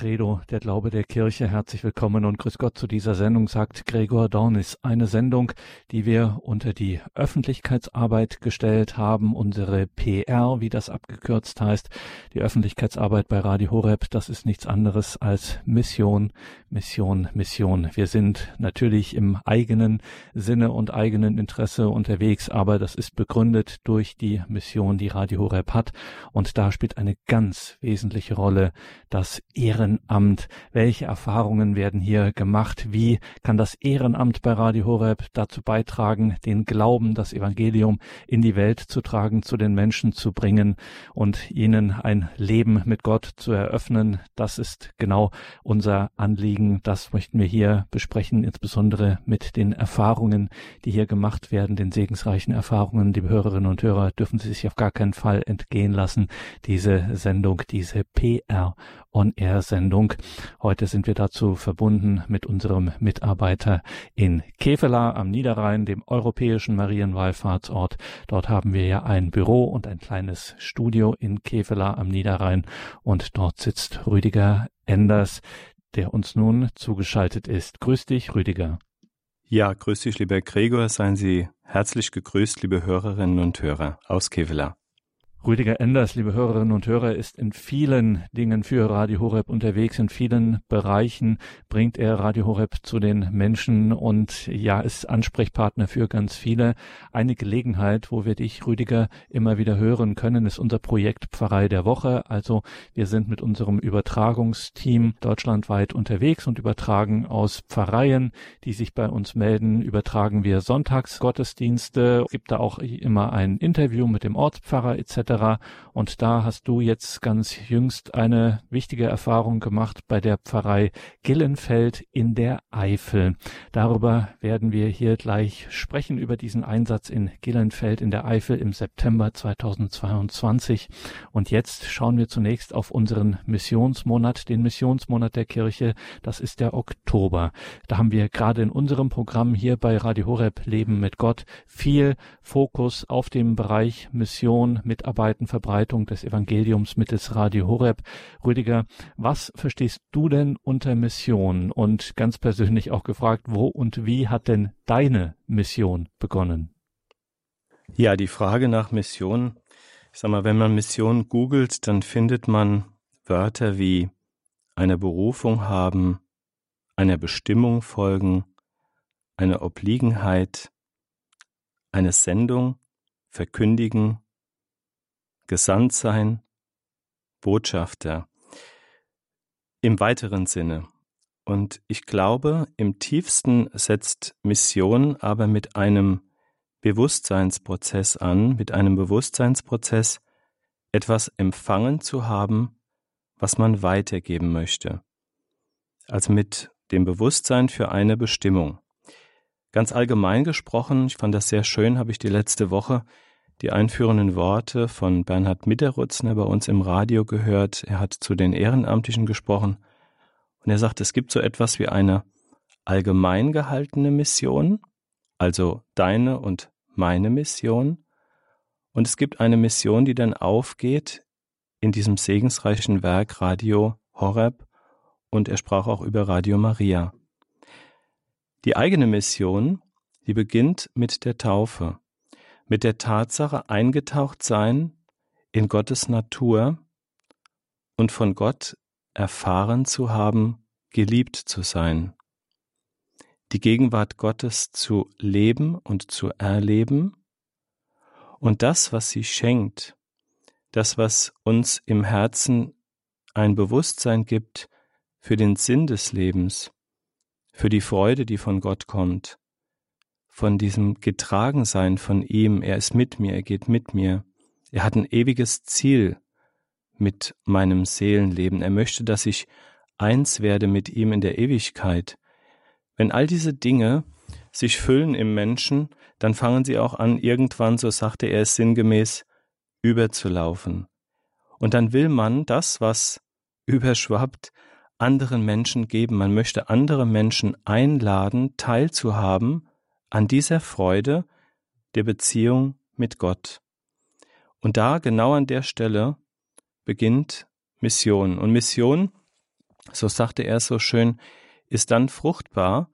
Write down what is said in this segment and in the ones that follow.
Credo, der Glaube der Kirche. Herzlich willkommen und grüß Gott zu dieser Sendung, sagt Gregor Dornis. Eine Sendung, die wir unter die Öffentlichkeitsarbeit gestellt haben, unsere PR, wie das abgekürzt heißt. Die Öffentlichkeitsarbeit bei Radio Horeb, das ist nichts anderes als Mission, Mission, Mission. Wir sind natürlich im eigenen Sinne und eigenen Interesse unterwegs, aber das ist begründet durch die Mission, die Radio Horeb hat. Und da spielt eine ganz wesentliche Rolle das Ehrenamt. Welche Erfahrungen werden hier gemacht? Wie kann das Ehrenamt bei Radio Horeb dazu beitragen, den Glauben, das Evangelium in die Welt zu tragen, zu den Menschen zu bringen und ihnen ein Leben mit Gott zu eröffnen? Das ist genau unser Anliegen. Das möchten wir hier besprechen, insbesondere mit den Erfahrungen, die hier gemacht werden, den segensreichen Erfahrungen. Liebe Hörerinnen und Hörer, dürfen Sie sich auf gar keinen Fall entgehen lassen. Diese Sendung, diese PR On-Air-Sendung. Heute sind wir dazu verbunden mit unserem Mitarbeiter in Kevela am Niederrhein, dem europäischen Marienwallfahrtsort. Dort haben wir ja ein Büro und ein kleines Studio in Kevela am Niederrhein und dort sitzt Rüdiger Enders, der uns nun zugeschaltet ist. Grüß dich, Rüdiger. Ja, grüß dich, lieber Gregor. Seien Sie herzlich gegrüßt, liebe Hörerinnen und Hörer aus Kevela. Rüdiger Enders, liebe Hörerinnen und Hörer, ist in vielen Dingen für Radio Horeb unterwegs. In vielen Bereichen bringt er Radio Horeb zu den Menschen und ja, ist Ansprechpartner für ganz viele. Eine Gelegenheit, wo wir dich, Rüdiger, immer wieder hören können, ist unser Projekt Pfarrei der Woche. Also wir sind mit unserem Übertragungsteam deutschlandweit unterwegs und übertragen aus Pfarreien, die sich bei uns melden, übertragen wir Sonntagsgottesdienste. Es gibt da auch immer ein Interview mit dem Ortspfarrer etc. Und da hast du jetzt ganz jüngst eine wichtige Erfahrung gemacht bei der Pfarrei Gillenfeld in der Eifel. Darüber werden wir hier gleich sprechen, über diesen Einsatz in Gillenfeld in der Eifel im September 2022. Und jetzt schauen wir zunächst auf unseren Missionsmonat, den Missionsmonat der Kirche. Das ist der Oktober. Da haben wir gerade in unserem Programm hier bei Radio Horeb Leben mit Gott viel Fokus auf dem Bereich Mission, Mitarbeit weltweiten Verbreitung des Evangeliums mittels Radio Horeb. Rüdiger, was verstehst du denn unter Mission? Und ganz persönlich auch gefragt, wo und wie hat denn deine Mission begonnen? Ja, die Frage nach Mission, ich sag mal, wenn man Mission googelt, dann findet man Wörter wie eine Berufung haben, einer Bestimmung folgen, eine Obliegenheit, eine Sendung verkündigen, gesandt sein, Botschafter im weiteren Sinne. Und ich glaube, im tiefsten setzt Mission aber mit einem Bewusstseinsprozess an, mit einem Bewusstseinsprozess, etwas empfangen zu haben, was man weitergeben möchte. Also mit dem Bewusstsein für eine Bestimmung. Ganz allgemein gesprochen, ich fand das sehr schön, habe ich die letzte Woche die einführenden Worte von Bernhard Mitterutzner bei uns im Radio gehört. Er hat zu den Ehrenamtlichen gesprochen und er sagt, es gibt so etwas wie eine allgemein gehaltene Mission, also deine und meine Mission, und es gibt eine Mission, die dann aufgeht in diesem segensreichen Werk Radio Horeb und er sprach auch über Radio Maria. Die eigene Mission, die beginnt mit der Taufe mit der Tatsache eingetaucht sein in Gottes Natur und von Gott erfahren zu haben, geliebt zu sein, die Gegenwart Gottes zu leben und zu erleben und das, was sie schenkt, das, was uns im Herzen ein Bewusstsein gibt für den Sinn des Lebens, für die Freude, die von Gott kommt, von diesem Getragensein von ihm. Er ist mit mir, er geht mit mir. Er hat ein ewiges Ziel mit meinem Seelenleben. Er möchte, dass ich eins werde mit ihm in der Ewigkeit. Wenn all diese Dinge sich füllen im Menschen, dann fangen sie auch an, irgendwann, so sagte er es sinngemäß, überzulaufen. Und dann will man das, was überschwappt, anderen Menschen geben. Man möchte andere Menschen einladen, teilzuhaben an dieser Freude der Beziehung mit Gott. Und da, genau an der Stelle, beginnt Mission. Und Mission so sagte er so schön, ist dann fruchtbar,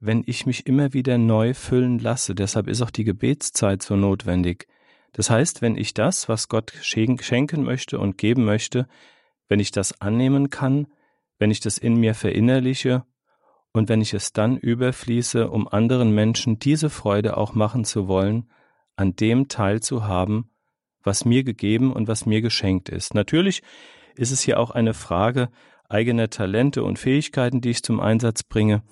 wenn ich mich immer wieder neu füllen lasse. Deshalb ist auch die Gebetszeit so notwendig. Das heißt, wenn ich das, was Gott schenken möchte und geben möchte, wenn ich das annehmen kann, wenn ich das in mir verinnerliche und wenn ich es dann überfließe, um anderen Menschen diese Freude auch machen zu wollen, an dem teilzuhaben, was mir gegeben und was mir geschenkt ist. Natürlich ist es hier auch eine Frage eigener Talente und Fähigkeiten, die ich zum Einsatz bringe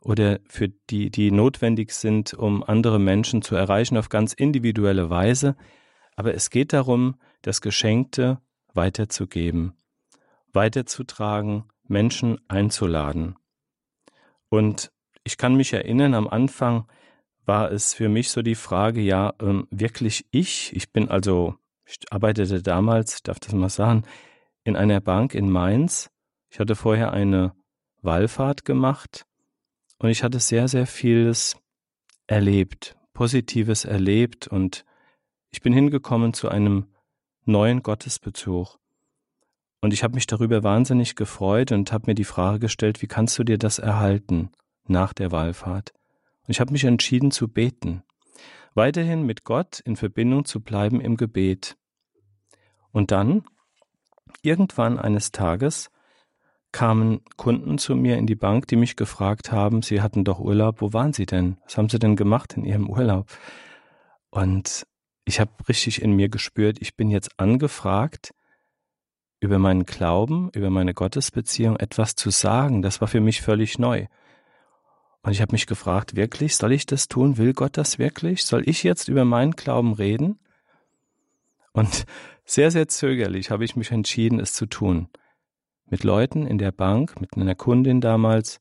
oder für die, die notwendig sind, um andere Menschen zu erreichen auf ganz individuelle Weise. Aber es geht darum, das Geschenkte weiterzugeben, weiterzutragen, Menschen einzuladen. Und ich kann mich erinnern, am Anfang war es für mich so die Frage, ja, ähm, wirklich ich, ich bin also, ich arbeitete damals, ich darf das mal sagen, in einer Bank in Mainz. Ich hatte vorher eine Wallfahrt gemacht und ich hatte sehr, sehr vieles erlebt, Positives erlebt und ich bin hingekommen zu einem neuen Gottesbezug. Und ich habe mich darüber wahnsinnig gefreut und habe mir die Frage gestellt, wie kannst du dir das erhalten nach der Wallfahrt? Und ich habe mich entschieden zu beten, weiterhin mit Gott in Verbindung zu bleiben im Gebet. Und dann, irgendwann eines Tages, kamen Kunden zu mir in die Bank, die mich gefragt haben, sie hatten doch Urlaub, wo waren sie denn? Was haben sie denn gemacht in ihrem Urlaub? Und ich habe richtig in mir gespürt, ich bin jetzt angefragt, über meinen Glauben, über meine Gottesbeziehung etwas zu sagen. Das war für mich völlig neu. Und ich habe mich gefragt, wirklich, soll ich das tun? Will Gott das wirklich? Soll ich jetzt über meinen Glauben reden? Und sehr, sehr zögerlich habe ich mich entschieden, es zu tun. Mit Leuten in der Bank, mit einer Kundin damals,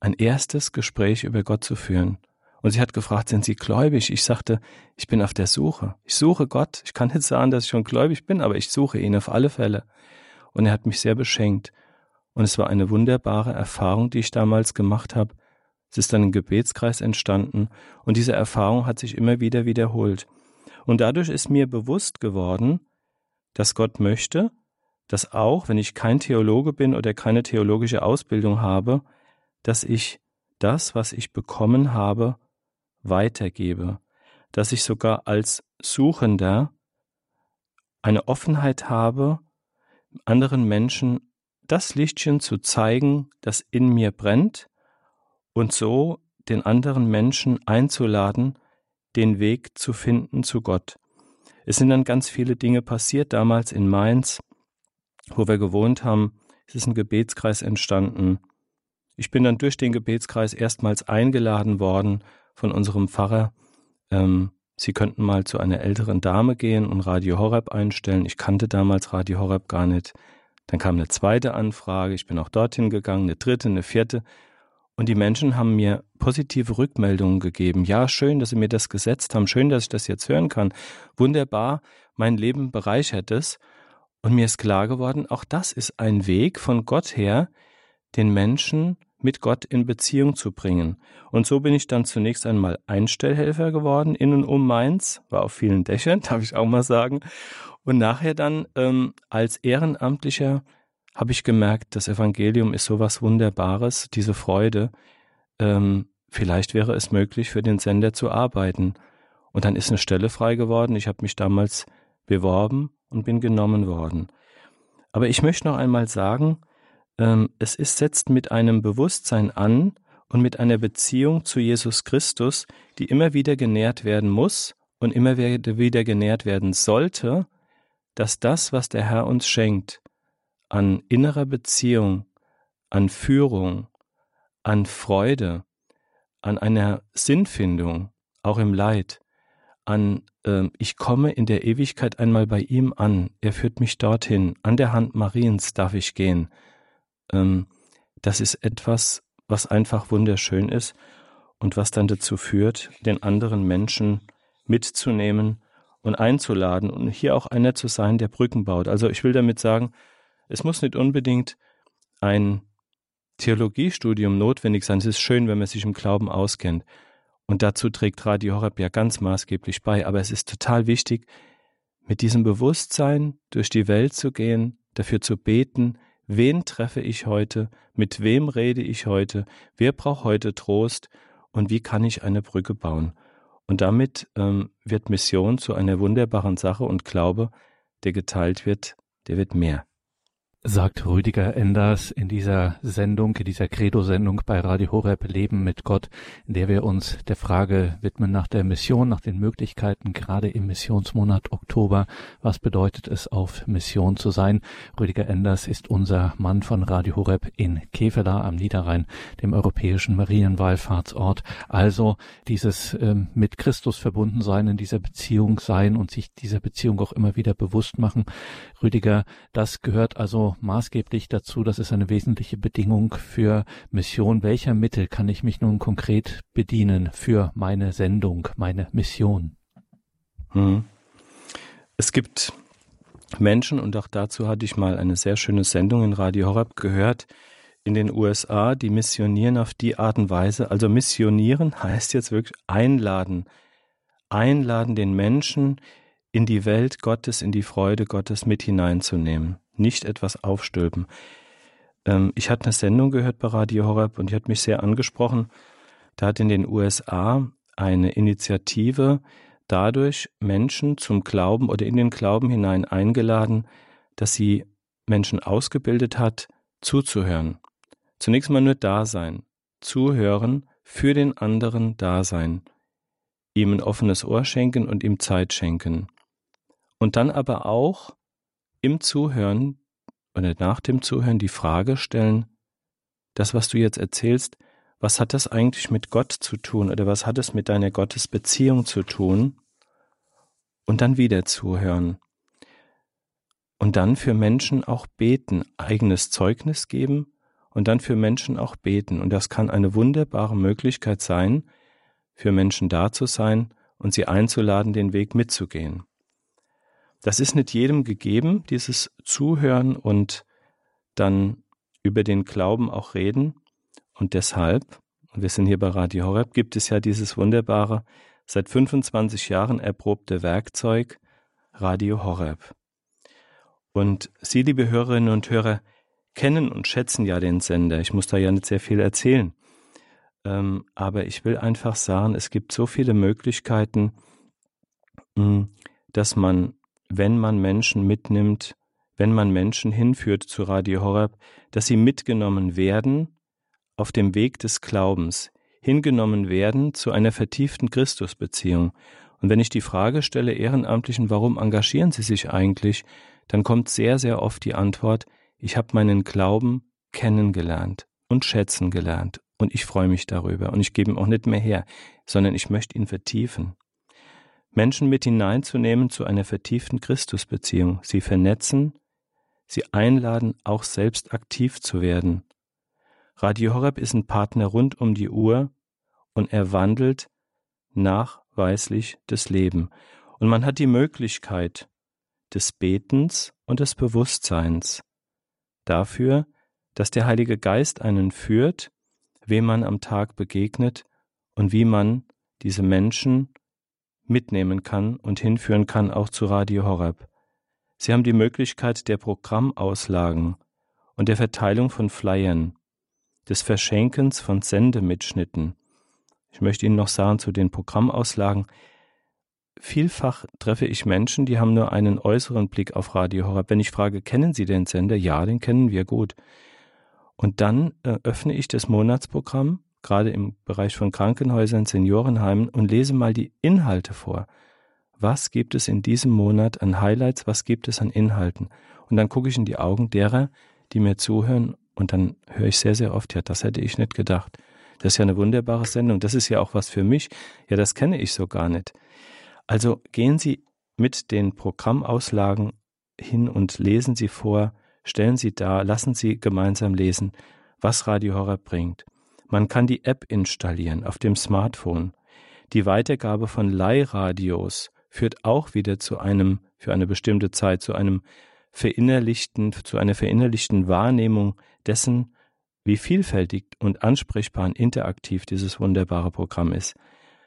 ein erstes Gespräch über Gott zu führen. Und sie hat gefragt, sind Sie gläubig? Ich sagte, ich bin auf der Suche. Ich suche Gott. Ich kann nicht sagen, dass ich schon gläubig bin, aber ich suche ihn auf alle Fälle und er hat mich sehr beschenkt. Und es war eine wunderbare Erfahrung, die ich damals gemacht habe. Es ist dann ein Gebetskreis entstanden und diese Erfahrung hat sich immer wieder wiederholt. Und dadurch ist mir bewusst geworden, dass Gott möchte, dass auch, wenn ich kein Theologe bin oder keine theologische Ausbildung habe, dass ich das, was ich bekommen habe, weitergebe, dass ich sogar als Suchender eine Offenheit habe anderen Menschen das Lichtchen zu zeigen, das in mir brennt, und so den anderen Menschen einzuladen, den Weg zu finden zu Gott. Es sind dann ganz viele Dinge passiert damals in Mainz, wo wir gewohnt haben. Es ist ein Gebetskreis entstanden. Ich bin dann durch den Gebetskreis erstmals eingeladen worden von unserem Pfarrer, ähm, Sie könnten mal zu einer älteren Dame gehen und Radio Horeb einstellen. Ich kannte damals Radio Horeb gar nicht. Dann kam eine zweite Anfrage, ich bin auch dorthin gegangen, eine dritte, eine vierte. Und die Menschen haben mir positive Rückmeldungen gegeben. Ja, schön, dass Sie mir das gesetzt haben, schön, dass ich das jetzt hören kann. Wunderbar, mein Leben bereichert es. Und mir ist klar geworden, auch das ist ein Weg von Gott her, den Menschen mit Gott in Beziehung zu bringen. Und so bin ich dann zunächst einmal Einstellhelfer geworden in und um Mainz, war auf vielen Dächern, darf ich auch mal sagen. Und nachher dann ähm, als Ehrenamtlicher habe ich gemerkt, das Evangelium ist so was Wunderbares, diese Freude. Ähm, vielleicht wäre es möglich, für den Sender zu arbeiten. Und dann ist eine Stelle frei geworden. Ich habe mich damals beworben und bin genommen worden. Aber ich möchte noch einmal sagen, ähm, es ist, setzt mit einem Bewusstsein an und mit einer Beziehung zu Jesus Christus, die immer wieder genährt werden muss und immer wieder genährt werden sollte, dass das, was der Herr uns schenkt, an innerer Beziehung, an Führung, an Freude, an einer Sinnfindung, auch im Leid, an äh, ich komme in der Ewigkeit einmal bei ihm an, er führt mich dorthin, an der Hand Mariens darf ich gehen, ähm, das ist etwas, was einfach wunderschön ist und was dann dazu führt, den anderen Menschen mitzunehmen und einzuladen und hier auch einer zu sein, der Brücken baut. Also ich will damit sagen, es muss nicht unbedingt ein Theologiestudium notwendig sein. Es ist schön, wenn man sich im Glauben auskennt. Und dazu trägt Radio Horeb ja ganz maßgeblich bei. Aber es ist total wichtig, mit diesem Bewusstsein durch die Welt zu gehen, dafür zu beten, wen treffe ich heute, mit wem rede ich heute, wer braucht heute Trost? Und wie kann ich eine Brücke bauen. Und damit ähm, wird Mission zu einer wunderbaren Sache und Glaube, der geteilt wird, der wird mehr sagt Rüdiger Enders in dieser Sendung, in dieser Credo-Sendung bei Radio Horeb Leben mit Gott, in der wir uns der Frage widmen nach der Mission, nach den Möglichkeiten, gerade im Missionsmonat Oktober. Was bedeutet es, auf Mission zu sein? Rüdiger Enders ist unser Mann von Radio Horeb in Kevela am Niederrhein, dem europäischen Marienwallfahrtsort. Also dieses ähm, mit Christus verbunden sein, in dieser Beziehung sein und sich dieser Beziehung auch immer wieder bewusst machen. Rüdiger, das gehört also maßgeblich dazu, das ist eine wesentliche Bedingung für Mission. Welcher Mittel kann ich mich nun konkret bedienen für meine Sendung, meine Mission? Hm. Es gibt Menschen, und auch dazu hatte ich mal eine sehr schöne Sendung in Radio Horeb gehört, in den USA, die missionieren auf die Art und Weise. Also missionieren heißt jetzt wirklich einladen. Einladen, den Menschen in die Welt Gottes, in die Freude Gottes mit hineinzunehmen nicht etwas aufstülpen. Ähm, ich hatte eine Sendung gehört bei Radio Horeb und die hat mich sehr angesprochen. Da hat in den USA eine Initiative dadurch Menschen zum Glauben oder in den Glauben hinein eingeladen, dass sie Menschen ausgebildet hat, zuzuhören. Zunächst mal nur da sein, zuhören, für den anderen da sein, ihm ein offenes Ohr schenken und ihm Zeit schenken. Und dann aber auch im Zuhören oder nach dem Zuhören die Frage stellen, das, was du jetzt erzählst, was hat das eigentlich mit Gott zu tun oder was hat es mit deiner Gottesbeziehung zu tun? Und dann wieder zuhören. Und dann für Menschen auch beten, eigenes Zeugnis geben und dann für Menschen auch beten. Und das kann eine wunderbare Möglichkeit sein, für Menschen da zu sein und sie einzuladen, den Weg mitzugehen. Das ist nicht jedem gegeben, dieses Zuhören und dann über den Glauben auch reden. Und deshalb, und wir sind hier bei Radio Horeb, gibt es ja dieses wunderbare, seit 25 Jahren erprobte Werkzeug Radio Horeb. Und Sie, liebe Hörerinnen und Hörer, kennen und schätzen ja den Sender. Ich muss da ja nicht sehr viel erzählen. Ähm, aber ich will einfach sagen, es gibt so viele Möglichkeiten, hm, dass man wenn man Menschen mitnimmt, wenn man Menschen hinführt zu Radio Horeb, dass sie mitgenommen werden auf dem Weg des Glaubens, hingenommen werden zu einer vertieften Christusbeziehung. Und wenn ich die Frage stelle, Ehrenamtlichen, warum engagieren Sie sich eigentlich, dann kommt sehr, sehr oft die Antwort, ich habe meinen Glauben kennengelernt und schätzen gelernt und ich freue mich darüber und ich gebe ihn auch nicht mehr her, sondern ich möchte ihn vertiefen. Menschen mit hineinzunehmen zu einer vertieften Christusbeziehung, sie vernetzen, sie einladen, auch selbst aktiv zu werden. Radio Horeb ist ein Partner rund um die Uhr und er wandelt nachweislich das Leben. Und man hat die Möglichkeit des Betens und des Bewusstseins dafür, dass der Heilige Geist einen führt, wem man am Tag begegnet und wie man diese Menschen mitnehmen kann und hinführen kann auch zu Radio Horeb. Sie haben die Möglichkeit der Programmauslagen und der Verteilung von Flyern, des Verschenkens von Sendemitschnitten. Ich möchte Ihnen noch sagen zu den Programmauslagen. Vielfach treffe ich Menschen, die haben nur einen äußeren Blick auf Radio Horeb. Wenn ich frage, kennen Sie den Sender? Ja, den kennen wir gut. Und dann äh, öffne ich das Monatsprogramm gerade im Bereich von Krankenhäusern, Seniorenheimen und lese mal die Inhalte vor. Was gibt es in diesem Monat an Highlights? Was gibt es an Inhalten? Und dann gucke ich in die Augen derer, die mir zuhören und dann höre ich sehr, sehr oft, ja, das hätte ich nicht gedacht. Das ist ja eine wunderbare Sendung. Das ist ja auch was für mich. Ja, das kenne ich so gar nicht. Also gehen Sie mit den Programmauslagen hin und lesen Sie vor, stellen Sie da, lassen Sie gemeinsam lesen, was Radio Horror bringt. Man kann die App installieren auf dem Smartphone. Die Weitergabe von Leihradios führt auch wieder zu einem, für eine bestimmte Zeit, zu einem verinnerlichten, zu einer verinnerlichten Wahrnehmung dessen, wie vielfältig und ansprechbar und interaktiv dieses wunderbare Programm ist.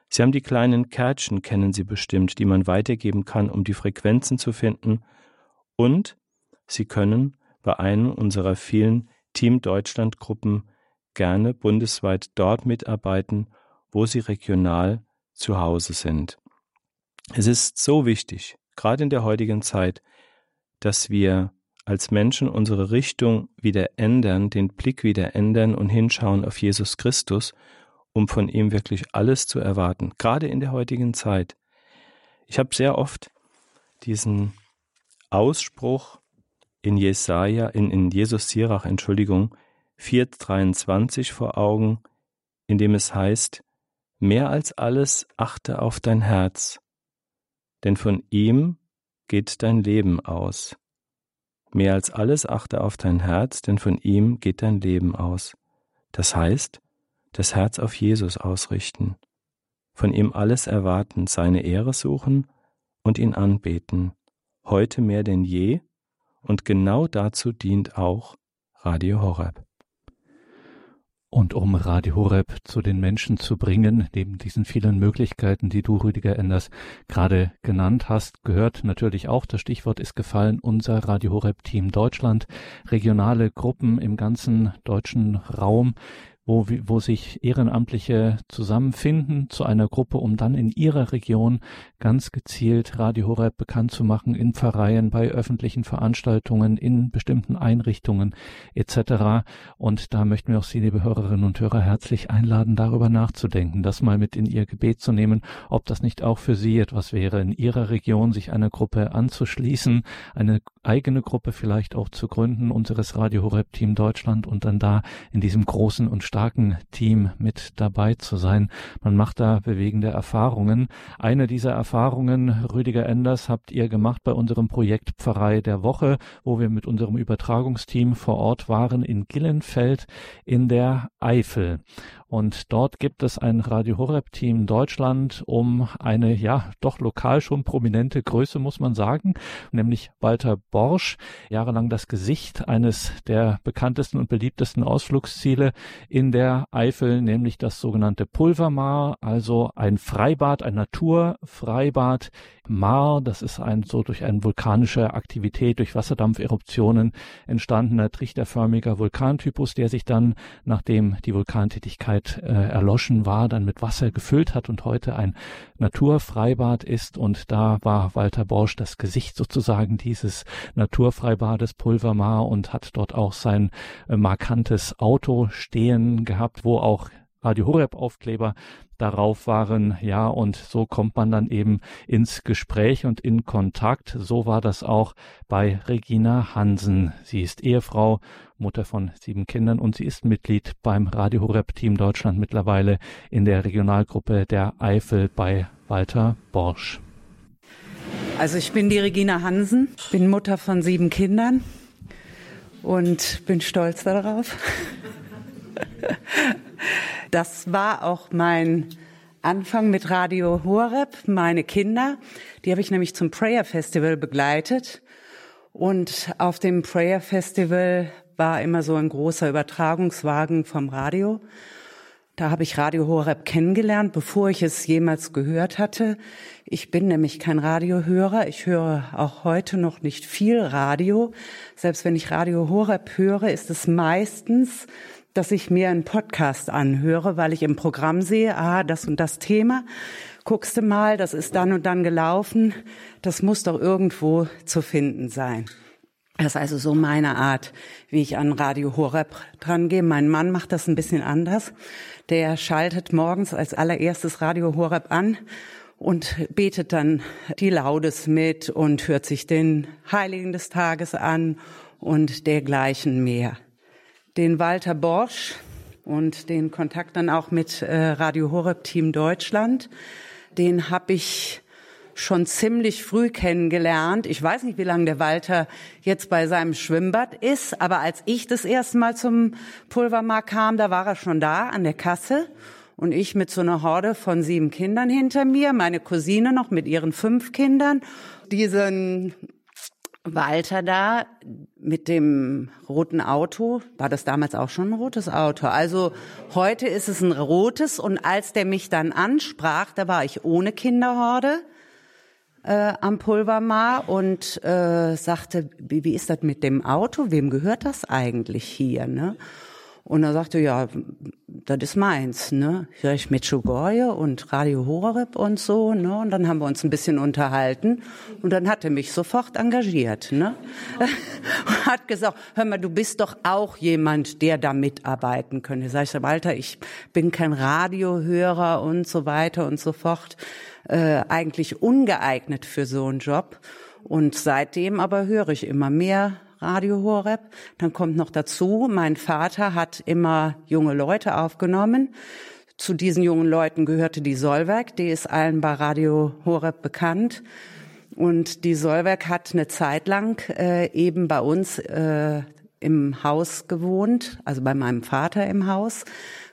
Sie haben die kleinen Kärtchen, kennen Sie bestimmt, die man weitergeben kann, um die Frequenzen zu finden. Und Sie können bei einem unserer vielen Team Deutschland Gruppen gerne bundesweit dort mitarbeiten, wo sie regional zu Hause sind. Es ist so wichtig, gerade in der heutigen Zeit, dass wir als Menschen unsere Richtung wieder ändern, den Blick wieder ändern und hinschauen auf Jesus Christus, um von ihm wirklich alles zu erwarten, gerade in der heutigen Zeit. Ich habe sehr oft diesen Ausspruch in Jesaja, in, in Jesus Sirach, Entschuldigung, 4,23 vor Augen, in dem es heißt, mehr als alles achte auf dein Herz, denn von ihm geht dein Leben aus. Mehr als alles achte auf dein Herz, denn von ihm geht dein Leben aus. Das heißt, das Herz auf Jesus ausrichten, von ihm alles erwarten, seine Ehre suchen und ihn anbeten, heute mehr denn je, und genau dazu dient auch Radio Horeb. Und um Radio Horeb zu den Menschen zu bringen, neben diesen vielen Möglichkeiten, die du, Rüdiger Enders, gerade genannt hast, gehört natürlich auch, das Stichwort ist gefallen, unser Radio Horeb Team Deutschland, regionale Gruppen im ganzen deutschen Raum, wo, wo sich Ehrenamtliche zusammenfinden zu einer Gruppe, um dann in ihrer Region ganz gezielt Radio Horeb bekannt zu machen, in Pfarreien, bei öffentlichen Veranstaltungen, in bestimmten Einrichtungen etc. Und da möchten wir auch Sie, liebe Hörerinnen und Hörer, herzlich einladen, darüber nachzudenken, das mal mit in Ihr Gebet zu nehmen, ob das nicht auch für Sie etwas wäre, in Ihrer Region sich einer Gruppe anzuschließen, eine eigene Gruppe vielleicht auch zu gründen, unseres Radio Horeb Team Deutschland und dann da in diesem großen und starken Team mit dabei zu sein. Man macht da bewegende Erfahrungen. Eine dieser Erfahrungen, Rüdiger Enders, habt ihr gemacht bei unserem Projekt Pfarrei der Woche, wo wir mit unserem Übertragungsteam vor Ort waren in Gillenfeld in der Eifel. Und dort gibt es ein Radio Horeb Team Deutschland um eine, ja, doch lokal schon prominente Größe, muss man sagen, nämlich Walter Borsch, jahrelang das Gesicht eines der bekanntesten und beliebtesten Ausflugsziele in der Eifel, nämlich das sogenannte Pulvermar, also ein Freibad, ein Naturfreibad. Mar, das ist ein so durch eine vulkanische Aktivität, durch Wasserdampferuptionen entstandener trichterförmiger Vulkantypus, der sich dann, nachdem die Vulkantätigkeit äh, erloschen war, dann mit Wasser gefüllt hat und heute ein Naturfreibad ist. Und da war Walter Borsch das Gesicht sozusagen dieses Naturfreibades Pulvermar und hat dort auch sein äh, markantes Auto stehen gehabt, wo auch Radio Horeb Aufkleber darauf waren. Ja, und so kommt man dann eben ins Gespräch und in Kontakt. So war das auch bei Regina Hansen. Sie ist Ehefrau, Mutter von sieben Kindern und sie ist Mitglied beim Radio Horeb Team Deutschland mittlerweile in der Regionalgruppe der Eifel bei Walter Borsch. Also ich bin die Regina Hansen, bin Mutter von sieben Kindern und bin stolz darauf. Das war auch mein Anfang mit Radio Horeb. Meine Kinder, die habe ich nämlich zum Prayer Festival begleitet. Und auf dem Prayer Festival war immer so ein großer Übertragungswagen vom Radio. Da habe ich Radio Horeb kennengelernt, bevor ich es jemals gehört hatte. Ich bin nämlich kein Radiohörer. Ich höre auch heute noch nicht viel Radio. Selbst wenn ich Radio Horeb höre, ist es meistens dass ich mir einen Podcast anhöre, weil ich im Programm sehe, ah, das und das Thema. Guckst du mal, das ist dann und dann gelaufen. Das muss doch irgendwo zu finden sein. Das ist also so meine Art, wie ich an Radio Horeb dran gehe. Mein Mann macht das ein bisschen anders. Der schaltet morgens als allererstes Radio Horeb an und betet dann die Laudes mit und hört sich den Heiligen des Tages an und dergleichen mehr den Walter Borsch und den Kontakt dann auch mit äh, Radio Horeb Team Deutschland. Den habe ich schon ziemlich früh kennengelernt. Ich weiß nicht, wie lange der Walter jetzt bei seinem Schwimmbad ist, aber als ich das erste Mal zum Pulvermarkt kam, da war er schon da an der Kasse und ich mit so einer Horde von sieben Kindern hinter mir, meine Cousine noch mit ihren fünf Kindern, diesen Walter da mit dem roten Auto, war das damals auch schon ein rotes Auto? Also heute ist es ein rotes und als der mich dann ansprach, da war ich ohne Kinderhorde. Äh, am Pulvermar und äh, sagte, wie, wie ist das mit dem Auto? Wem gehört das eigentlich hier? Ne? Und er sagte, ja, das ist meins, ne? Hier ich mit Schugorje und Radio Horeb und so, ne? Und dann haben wir uns ein bisschen unterhalten und dann hat er mich sofort engagiert, ne? hat gesagt, hör mal, du bist doch auch jemand, der da mitarbeiten könnte. Sag ich, Walter, ich bin kein Radiohörer und so weiter und so fort, äh, eigentlich ungeeignet für so einen Job. Und seitdem aber höre ich immer mehr Radio Horeb. Dann kommt noch dazu, mein Vater hat immer junge Leute aufgenommen. Zu diesen jungen Leuten gehörte die Solwerk, die ist allen bei Radio Horeb bekannt. Und die Solwerk hat eine Zeit lang äh, eben bei uns äh, im Haus gewohnt, also bei meinem Vater im Haus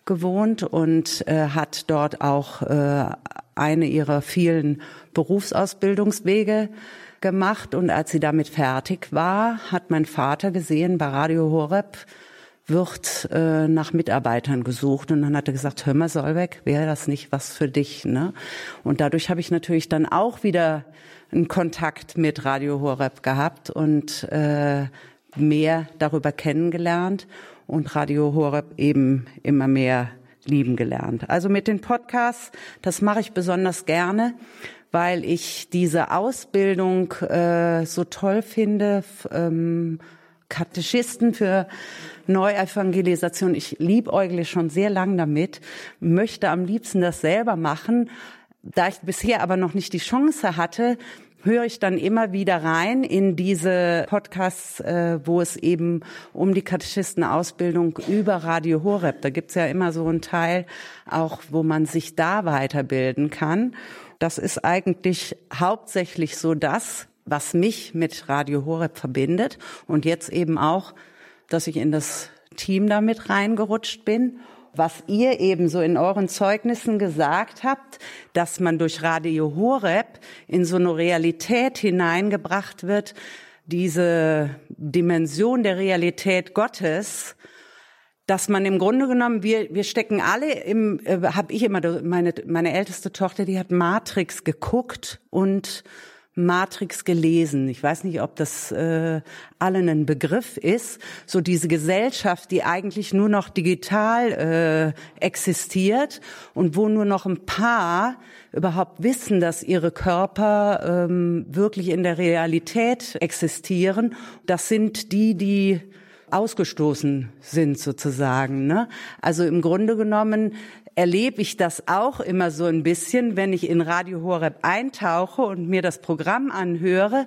gewohnt und äh, hat dort auch äh, eine ihrer vielen Berufsausbildungswege gemacht und als sie damit fertig war, hat mein Vater gesehen, bei Radio Horeb wird äh, nach Mitarbeitern gesucht und dann hat er gesagt, hör mal Solveig, wäre das nicht was für dich? Ne? Und dadurch habe ich natürlich dann auch wieder einen Kontakt mit Radio Horeb gehabt und äh, mehr darüber kennengelernt und Radio Horeb eben immer mehr lieben gelernt. Also mit den Podcasts, das mache ich besonders gerne, weil ich diese Ausbildung äh, so toll finde. Ähm, Katechisten für Neuevangelisation. Ich liebäugle schon sehr lang damit, möchte am liebsten das selber machen. Da ich bisher aber noch nicht die Chance hatte, höre ich dann immer wieder rein in diese Podcasts, äh, wo es eben um die Katechistenausbildung über Radio Horeb, da gibt's ja immer so einen Teil, auch wo man sich da weiterbilden kann. Das ist eigentlich hauptsächlich so das, was mich mit Radio Horeb verbindet und jetzt eben auch, dass ich in das Team damit reingerutscht bin. Was ihr eben so in euren Zeugnissen gesagt habt, dass man durch Radio Horeb in so eine Realität hineingebracht wird, diese Dimension der Realität Gottes, dass man im Grunde genommen, wir, wir stecken alle im, äh, habe ich immer, meine, meine älteste Tochter, die hat Matrix geguckt und Matrix gelesen. Ich weiß nicht, ob das äh, allen ein Begriff ist. So diese Gesellschaft, die eigentlich nur noch digital äh, existiert und wo nur noch ein paar überhaupt wissen, dass ihre Körper ähm, wirklich in der Realität existieren. Das sind die, die ausgestoßen sind sozusagen. Ne? Also im Grunde genommen erlebe ich das auch immer so ein bisschen, wenn ich in Radio Horeb eintauche und mir das Programm anhöre,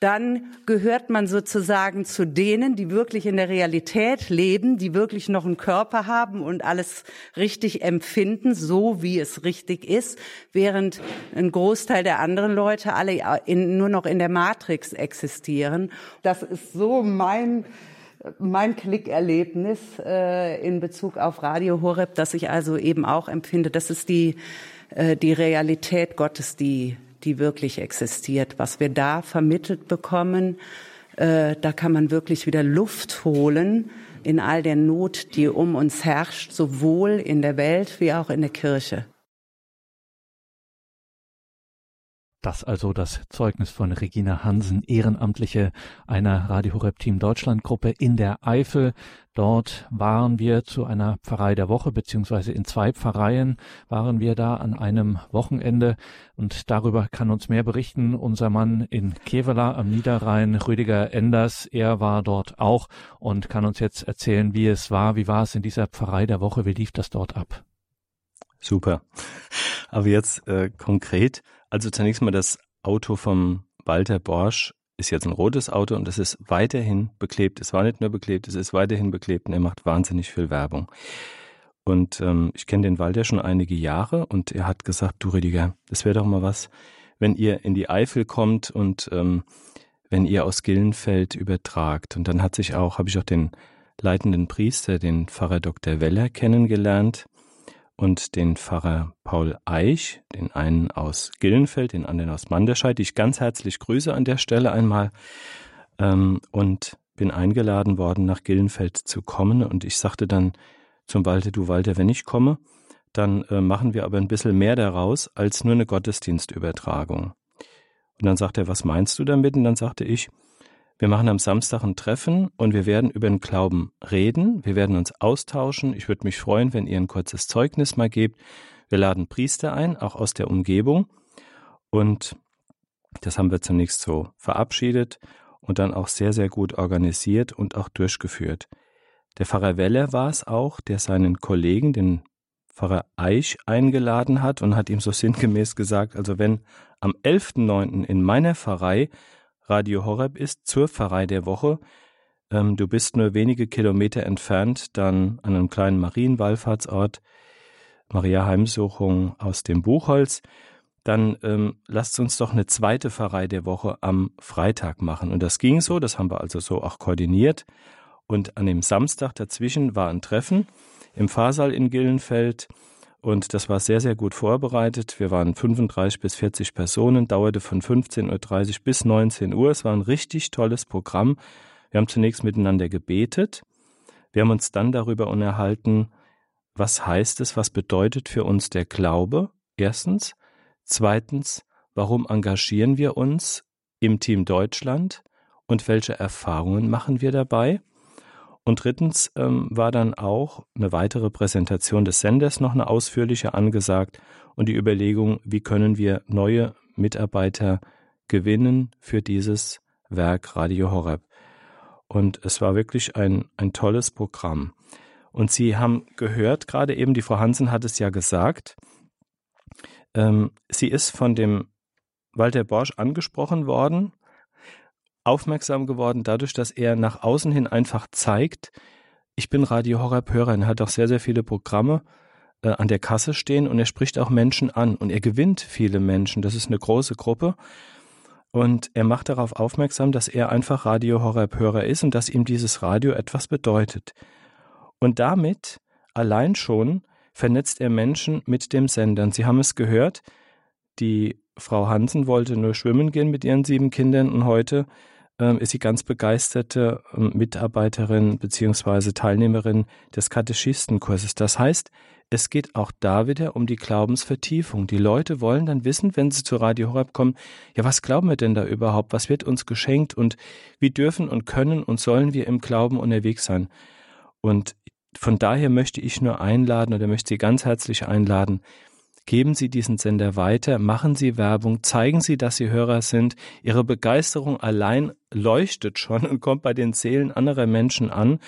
dann gehört man sozusagen zu denen, die wirklich in der Realität leben, die wirklich noch einen Körper haben und alles richtig empfinden, so wie es richtig ist, während ein Großteil der anderen Leute alle in, nur noch in der Matrix existieren. Das ist so mein mein Klickerlebnis äh, in Bezug auf Radio Horeb, dass ich also eben auch empfinde, das ist die, äh, die Realität Gottes, die, die wirklich existiert. Was wir da vermittelt bekommen, äh, da kann man wirklich wieder Luft holen in all der Not, die um uns herrscht, sowohl in der Welt wie auch in der Kirche. Das also das Zeugnis von Regina Hansen, Ehrenamtliche einer Radio Horeb Team Deutschland Gruppe in der Eifel. Dort waren wir zu einer Pfarrei der Woche, beziehungsweise in zwei Pfarreien waren wir da an einem Wochenende. Und darüber kann uns mehr berichten unser Mann in Kevela am Niederrhein, Rüdiger Enders. Er war dort auch und kann uns jetzt erzählen, wie es war. Wie war es in dieser Pfarrei der Woche? Wie lief das dort ab? Super. Aber jetzt äh, konkret, also zunächst mal das Auto vom Walter Borsch ist jetzt ein rotes Auto und es ist weiterhin beklebt. Es war nicht nur beklebt, es ist weiterhin beklebt und er macht wahnsinnig viel Werbung. Und ähm, ich kenne den Walter schon einige Jahre und er hat gesagt, du Rüdiger, das wäre doch mal was, wenn ihr in die Eifel kommt und ähm, wenn ihr aus Gillenfeld übertragt. Und dann hat sich auch, habe ich auch den leitenden Priester, den Pfarrer Dr. Weller kennengelernt und den Pfarrer Paul Eich, den einen aus Gillenfeld, den anderen aus Manderscheid, die ich ganz herzlich grüße an der Stelle einmal ähm, und bin eingeladen worden, nach Gillenfeld zu kommen und ich sagte dann zum Walter, du Walter, wenn ich komme, dann äh, machen wir aber ein bisschen mehr daraus als nur eine Gottesdienstübertragung. Und dann sagt er, was meinst du damit? Und dann sagte ich, wir machen am Samstag ein Treffen und wir werden über den Glauben reden. Wir werden uns austauschen. Ich würde mich freuen, wenn ihr ein kurzes Zeugnis mal gebt. Wir laden Priester ein, auch aus der Umgebung. Und das haben wir zunächst so verabschiedet und dann auch sehr, sehr gut organisiert und auch durchgeführt. Der Pfarrer Weller war es auch, der seinen Kollegen, den Pfarrer Eich, eingeladen hat und hat ihm so sinngemäß gesagt, also wenn am 11.9. in meiner Pfarrei Radio Horeb ist, zur Pfarrei der Woche, ähm, du bist nur wenige Kilometer entfernt, dann an einem kleinen Marienwallfahrtsort, Maria Heimsuchung aus dem Buchholz, dann ähm, lasst uns doch eine zweite Pfarrei der Woche am Freitag machen. Und das ging so, das haben wir also so auch koordiniert. Und an dem Samstag dazwischen war ein Treffen im Pfarrsaal in Gillenfeld. Und das war sehr, sehr gut vorbereitet. Wir waren 35 bis 40 Personen, dauerte von 15.30 Uhr bis 19 Uhr. Es war ein richtig tolles Programm. Wir haben zunächst miteinander gebetet. Wir haben uns dann darüber unterhalten, was heißt es, was bedeutet für uns der Glaube? Erstens. Zweitens, warum engagieren wir uns im Team Deutschland und welche Erfahrungen machen wir dabei? Und drittens ähm, war dann auch eine weitere Präsentation des Senders noch eine ausführliche angesagt und die Überlegung, wie können wir neue Mitarbeiter gewinnen für dieses Werk Radio Horeb. Und es war wirklich ein, ein tolles Programm. Und Sie haben gehört, gerade eben, die Frau Hansen hat es ja gesagt, ähm, sie ist von dem Walter Borsch angesprochen worden, aufmerksam geworden dadurch, dass er nach außen hin einfach zeigt, ich bin Radio Horror Hörer. Er hat auch sehr, sehr viele Programme äh, an der Kasse stehen und er spricht auch Menschen an und er gewinnt viele Menschen. Das ist eine große Gruppe. Und er macht darauf aufmerksam, dass er einfach Radio Horror Hörer ist und dass ihm dieses Radio etwas bedeutet. Und damit allein schon vernetzt er Menschen mit dem Sender. Und Sie haben es gehört, die Frau Hansen wollte nur schwimmen gehen mit ihren sieben Kindern und heute ähm, ist sie ganz begeisterte ähm, Mitarbeiterin bzw. Teilnehmerin des Katechistenkurses. Das heißt, es geht auch da wieder um die Glaubensvertiefung. Die Leute wollen dann wissen, wenn sie zu Radio Horeb kommen, ja, was glauben wir denn da überhaupt? Was wird uns geschenkt? Und wie dürfen und können und sollen wir im Glauben unterwegs sein? Und von daher möchte ich nur einladen oder möchte Sie ganz herzlich einladen, Geben Sie diesen Sender weiter, machen Sie Werbung, zeigen Sie, dass Sie Hörer sind. Ihre Begeisterung allein leuchtet schon und kommt bei den Seelen anderer Menschen an.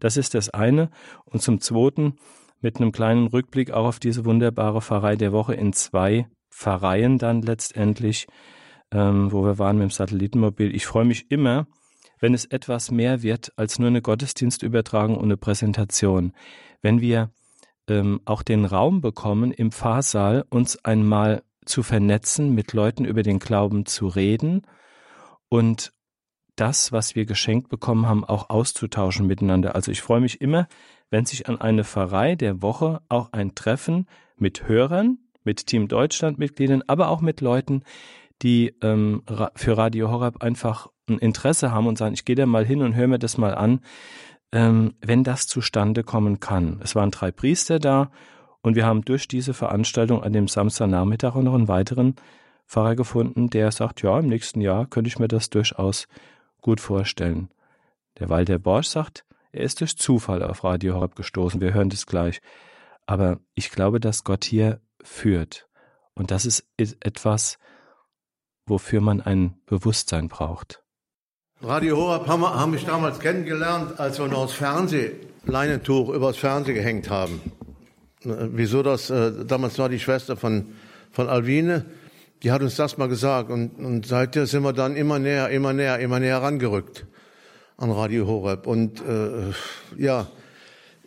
Das ist das eine. Und zum Zweiten mit einem kleinen Rückblick auch auf diese wunderbare Pfarrei der Woche in zwei Pfarreien dann letztendlich, ähm, wo wir waren mit dem Satellitenmobil. Ich freue mich immer, wenn es etwas mehr wird als nur eine Gottesdienstübertragung und eine Präsentation. Wenn wir ähm, auch den Raum bekommen, im Pfarrsaal uns einmal zu vernetzen, mit Leuten über den Glauben zu reden und das, was wir geschenkt bekommen haben, auch auszutauschen miteinander. Also ich freue mich immer, wenn sich an eine Pfarrei der Woche auch ein Treffen mit Hörern, mit Team Deutschland Mitgliedern, aber auch mit Leuten, die ähm, für Radio Horab einfach ein Interesse haben und sagen, ich gehe da mal hin und höre mir das mal an, ähm, wenn das zustande kommen kann. Es waren drei Priester da und wir haben durch diese Veranstaltung an dem Samstagnachmittag auch noch einen weiteren Pfarrer gefunden, der sagt, ja, im nächsten Jahr könnte ich mir das durchaus gut vorstellen. Der Walter Borsch sagt, er ist durch Zufall auf Radio Horeb gestoßen. Wir hören das gleich. Aber ich glaube, dass Gott hier führt. Und das ist etwas, wofür man ein Bewusstsein braucht. Radio Horab haben, haben mich damals kennengelernt, als wir noch das Fernsehleinentuch übers Fernsehen gehängt haben. Äh, wieso das? Äh, damals war die Schwester von, von Alvine, die hat uns das mal gesagt. Und, und seitdem sind wir dann immer näher, immer näher, immer näher rangerückt an Radio Horeb. Und äh, ja,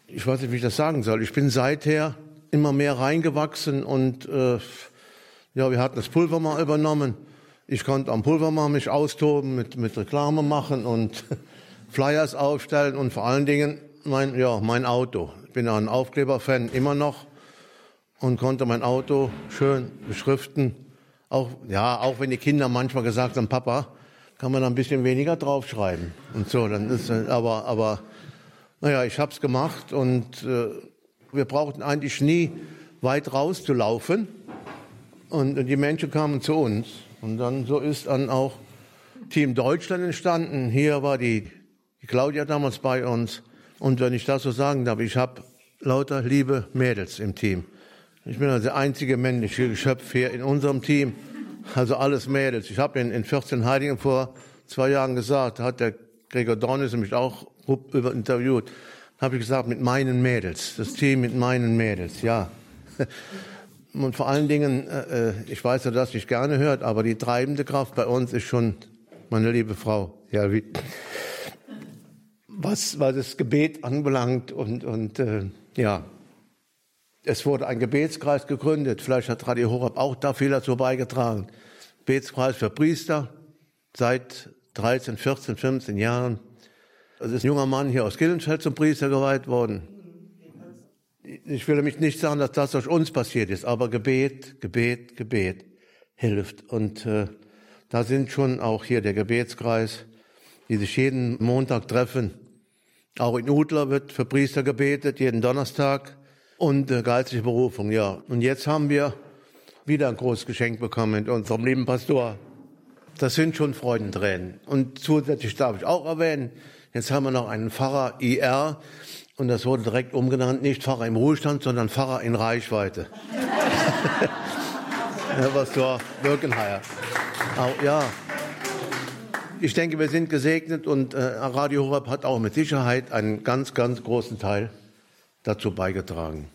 ich weiß nicht, wie ich das sagen soll. Ich bin seither immer mehr reingewachsen und äh, ja, wir hatten das Pulver mal übernommen. Ich konnte am Pulvermann mich austoben, mit, mit Reklame machen und Flyers aufstellen und vor allen Dingen mein, ja, mein Auto. Ich bin ein Aufkleberfan immer noch und konnte mein Auto schön beschriften. Auch, ja, auch wenn die Kinder manchmal gesagt haben, Papa, kann man da ein bisschen weniger draufschreiben und so. Dann ist, aber, aber, naja, ich hab's gemacht und äh, wir brauchten eigentlich nie weit rauszulaufen und, und die Menschen kamen zu uns Und dann so ist dann auch Team Deutschland entstanden. Hier war die, die Claudia damals bei uns. Und wenn ich das so sagen darf, ich habe lauter liebe Mädels im Team. Ich bin also der einzige männliche Geschöpf hier in unserem Team. Also alles Mädels. Ich habe in, in 14 Heiligen vor zwei Jahren gesagt, hat der Gregor Dornis mich auch über interviewt, habe ich gesagt, mit meinen Mädels, das Team mit meinen Mädels, ja. Und vor allen Dingen, äh, äh, ich weiß, dass das nicht gerne hört, aber die treibende Kraft bei uns ist schon meine liebe Frau. Ja, wie, was, was das Gebet anbelangt und, und äh, ja, es wurde ein Gebetskreis gegründet. Vielleicht hat Radio Horab auch da viel dazu beigetragen. Gebetskreis für Priester seit 13, 14, 15 Jahren. Es ist ein junger Mann hier aus Gillenfeld zum Priester geweiht worden. Ich will mich nicht sagen, dass das durch uns passiert ist, aber Gebet, Gebet, Gebet hilft. Und äh, da sind schon auch hier der Gebetskreis, die sich jeden Montag treffen. Auch in Udler wird für Priester gebetet, jeden Donnerstag. Und äh, geistliche Berufung, ja. Und jetzt haben wir wieder ein großes Geschenk bekommen mit unserem lieben Pastor. Das sind schon Freudentränen. Und zusätzlich darf ich auch erwähnen, jetzt haben wir noch einen Pfarrer IR und das wurde direkt umgenannt, nicht Pfarrer im Ruhestand, sondern Pfarrer in Reichweite. Herr Pastor Birkenheier. Auch, ja. Ich denke, wir sind gesegnet und äh, Radio Horeb hat auch mit Sicherheit einen ganz, ganz großen Teil dazu beigetragen.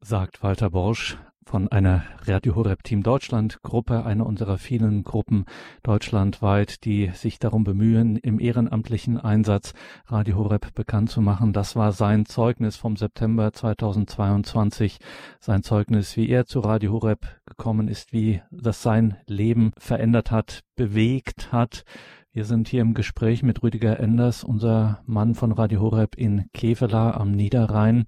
Sagt Walter Borsch, von einer Radio Horeb Team Deutschland Gruppe, einer unserer vielen Gruppen deutschlandweit, die sich darum bemühen, im ehrenamtlichen Einsatz Radio Horeb bekannt zu machen. Das war sein Zeugnis vom September 2022, sein Zeugnis, wie er zu Radio Horeb gekommen ist, wie das sein Leben verändert hat, bewegt hat. Wir sind hier im Gespräch mit Rüdiger Enders, unser Mann von Radio Horeb in Kevela am Niederrhein.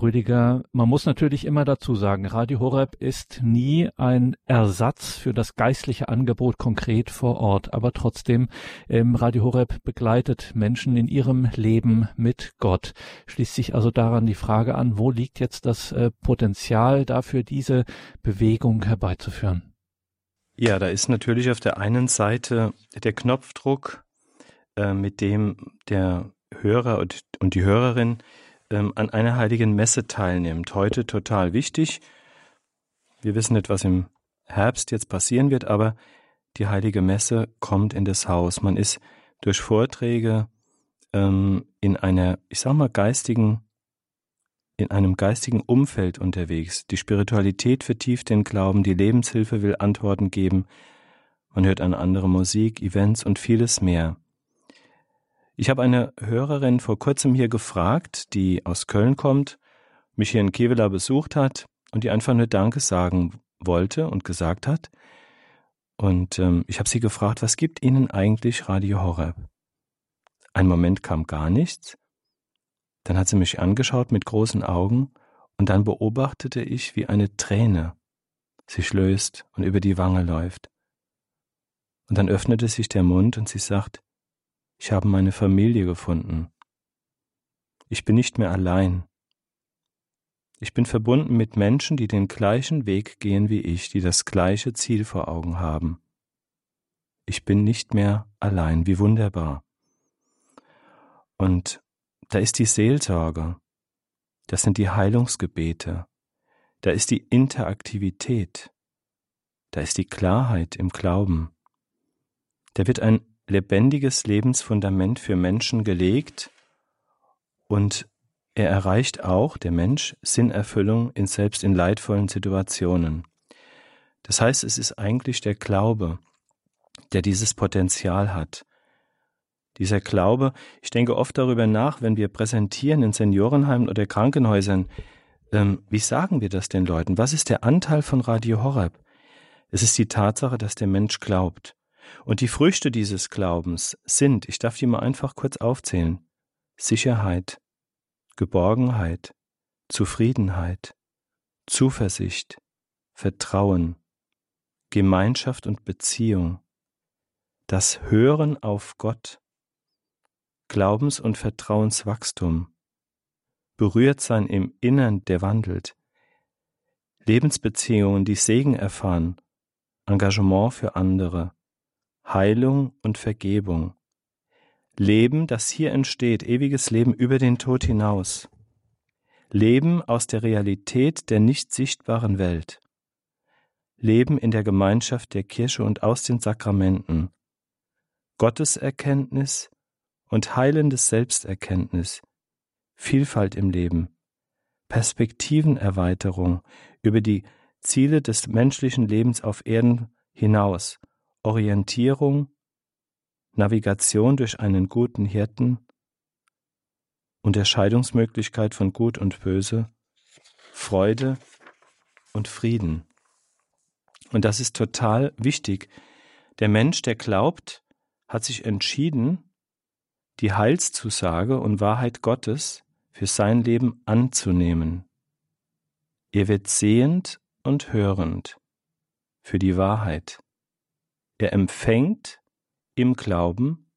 Rüdiger, man muss natürlich immer dazu sagen, Radio Horeb ist nie ein Ersatz für das geistliche Angebot konkret vor Ort, aber trotzdem ähm, Radio Horeb begleitet Menschen in ihrem Leben mit Gott. Schließt sich also daran die Frage an, wo liegt jetzt das äh, Potenzial dafür, diese Bewegung herbeizuführen? Ja, da ist natürlich auf der einen Seite der Knopfdruck, äh, mit dem der Hörer und, und die Hörerin ähm, an einer heiligen Messe teilnimmt. Heute total wichtig. Wir wissen nicht, was im Herbst jetzt passieren wird, aber die heilige Messe kommt in das Haus. Man ist durch Vorträge ähm, in einer, ich sag mal, geistigen, in einem geistigen Umfeld unterwegs. Die Spiritualität vertieft den Glauben, die Lebenshilfe will Antworten geben. Man hört eine andere Musik, Events und vieles mehr. Ich habe eine Hörerin vor kurzem hier gefragt, die aus Köln kommt, mich hier in Kevela besucht hat und die einfach nur Danke sagen wollte und gesagt hat. Und ähm, ich habe sie gefragt, was gibt Ihnen eigentlich Radio Horeb? Ein Moment kam gar nichts. Dann hat sie mich angeschaut mit großen Augen und dann beobachtete ich, wie eine Träne sich löst und über die Wange läuft. Und dann öffnete sich der Mund und sie sagt, ich habe meine Familie gefunden. Ich bin nicht mehr allein. Ich bin verbunden mit Menschen, die den gleichen Weg gehen wie ich, die das gleiche Ziel vor Augen haben. Ich bin nicht mehr allein, wie wunderbar. Und da ist die Seelsorge, das sind die Heilungsgebete, da ist die Interaktivität, da ist die Klarheit im Glauben. Da wird ein lebendiges Lebensfundament für Menschen gelegt und er erreicht auch, der Mensch, Sinnerfüllung in selbst in leidvollen Situationen. Das heißt, es ist eigentlich der Glaube, der dieses Potenzial hat. Dieser Glaube, ich denke oft darüber nach, wenn wir präsentieren in Seniorenheimen oder Krankenhäusern, ähm, wie sagen wir das den Leuten? Was ist der Anteil von Radio Horeb? Es ist die Tatsache, dass der Mensch glaubt. Und die Früchte dieses Glaubens sind, ich darf die mal einfach kurz aufzählen, Sicherheit, Geborgenheit, Zufriedenheit, Zuversicht, Vertrauen, Gemeinschaft und Beziehung, das Hören auf Gott, Glaubens- und Vertrauenswachstum, berührt sein im Innern, der wandelt, Lebensbeziehungen, die Segen erfahren Engagement für andere, Heilung und Vergebung. Leben, das hier entsteht, ewiges Leben über den Tod hinaus. Leben aus der Realität der nicht sichtbaren Welt. Leben in der Gemeinschaft der Kirche und aus den Sakramenten. Gotteserkenntnis und heilendes Selbsterkenntnis. Vielfalt im Leben. Perspektivenerweiterung über die Ziele des menschlichen Lebens auf Erden hinaus, Orientierung, Navigation durch einen guten Hirten, Unterscheidungsmöglichkeit von Gut und Böse, Freude und Frieden. Und das ist total wichtig. Der Mensch, der glaubt, hat sich entschieden, die Heilszusage und Wahrheit Gottes für sein Leben anzunehmen. Er wird sehend und hörend für die Wahrheit. Er empfängt im Glauben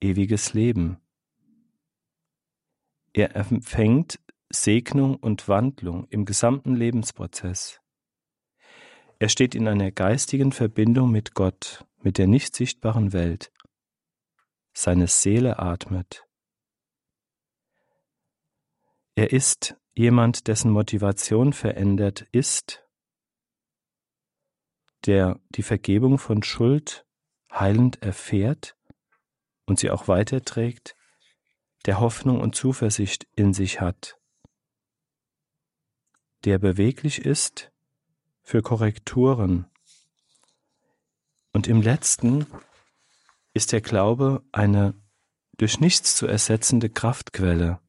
ewiges Leben. Er empfängt Segnung und Wandlung im gesamten Lebensprozess. Er steht in einer geistigen Verbindung mit Gott, mit der nicht sichtbaren Welt. Seine Seele atmet. Er ist jemand, dessen Motivation verändert ist, der die Vergebung von Schuld heilend erfährt und sie auch weiterträgt, der Hoffnung und Zuversicht in sich hat, der beweglich ist für Korrekturen. Und im letzten ist der Glaube eine durch nichts zu ersetzende Kraftquelle.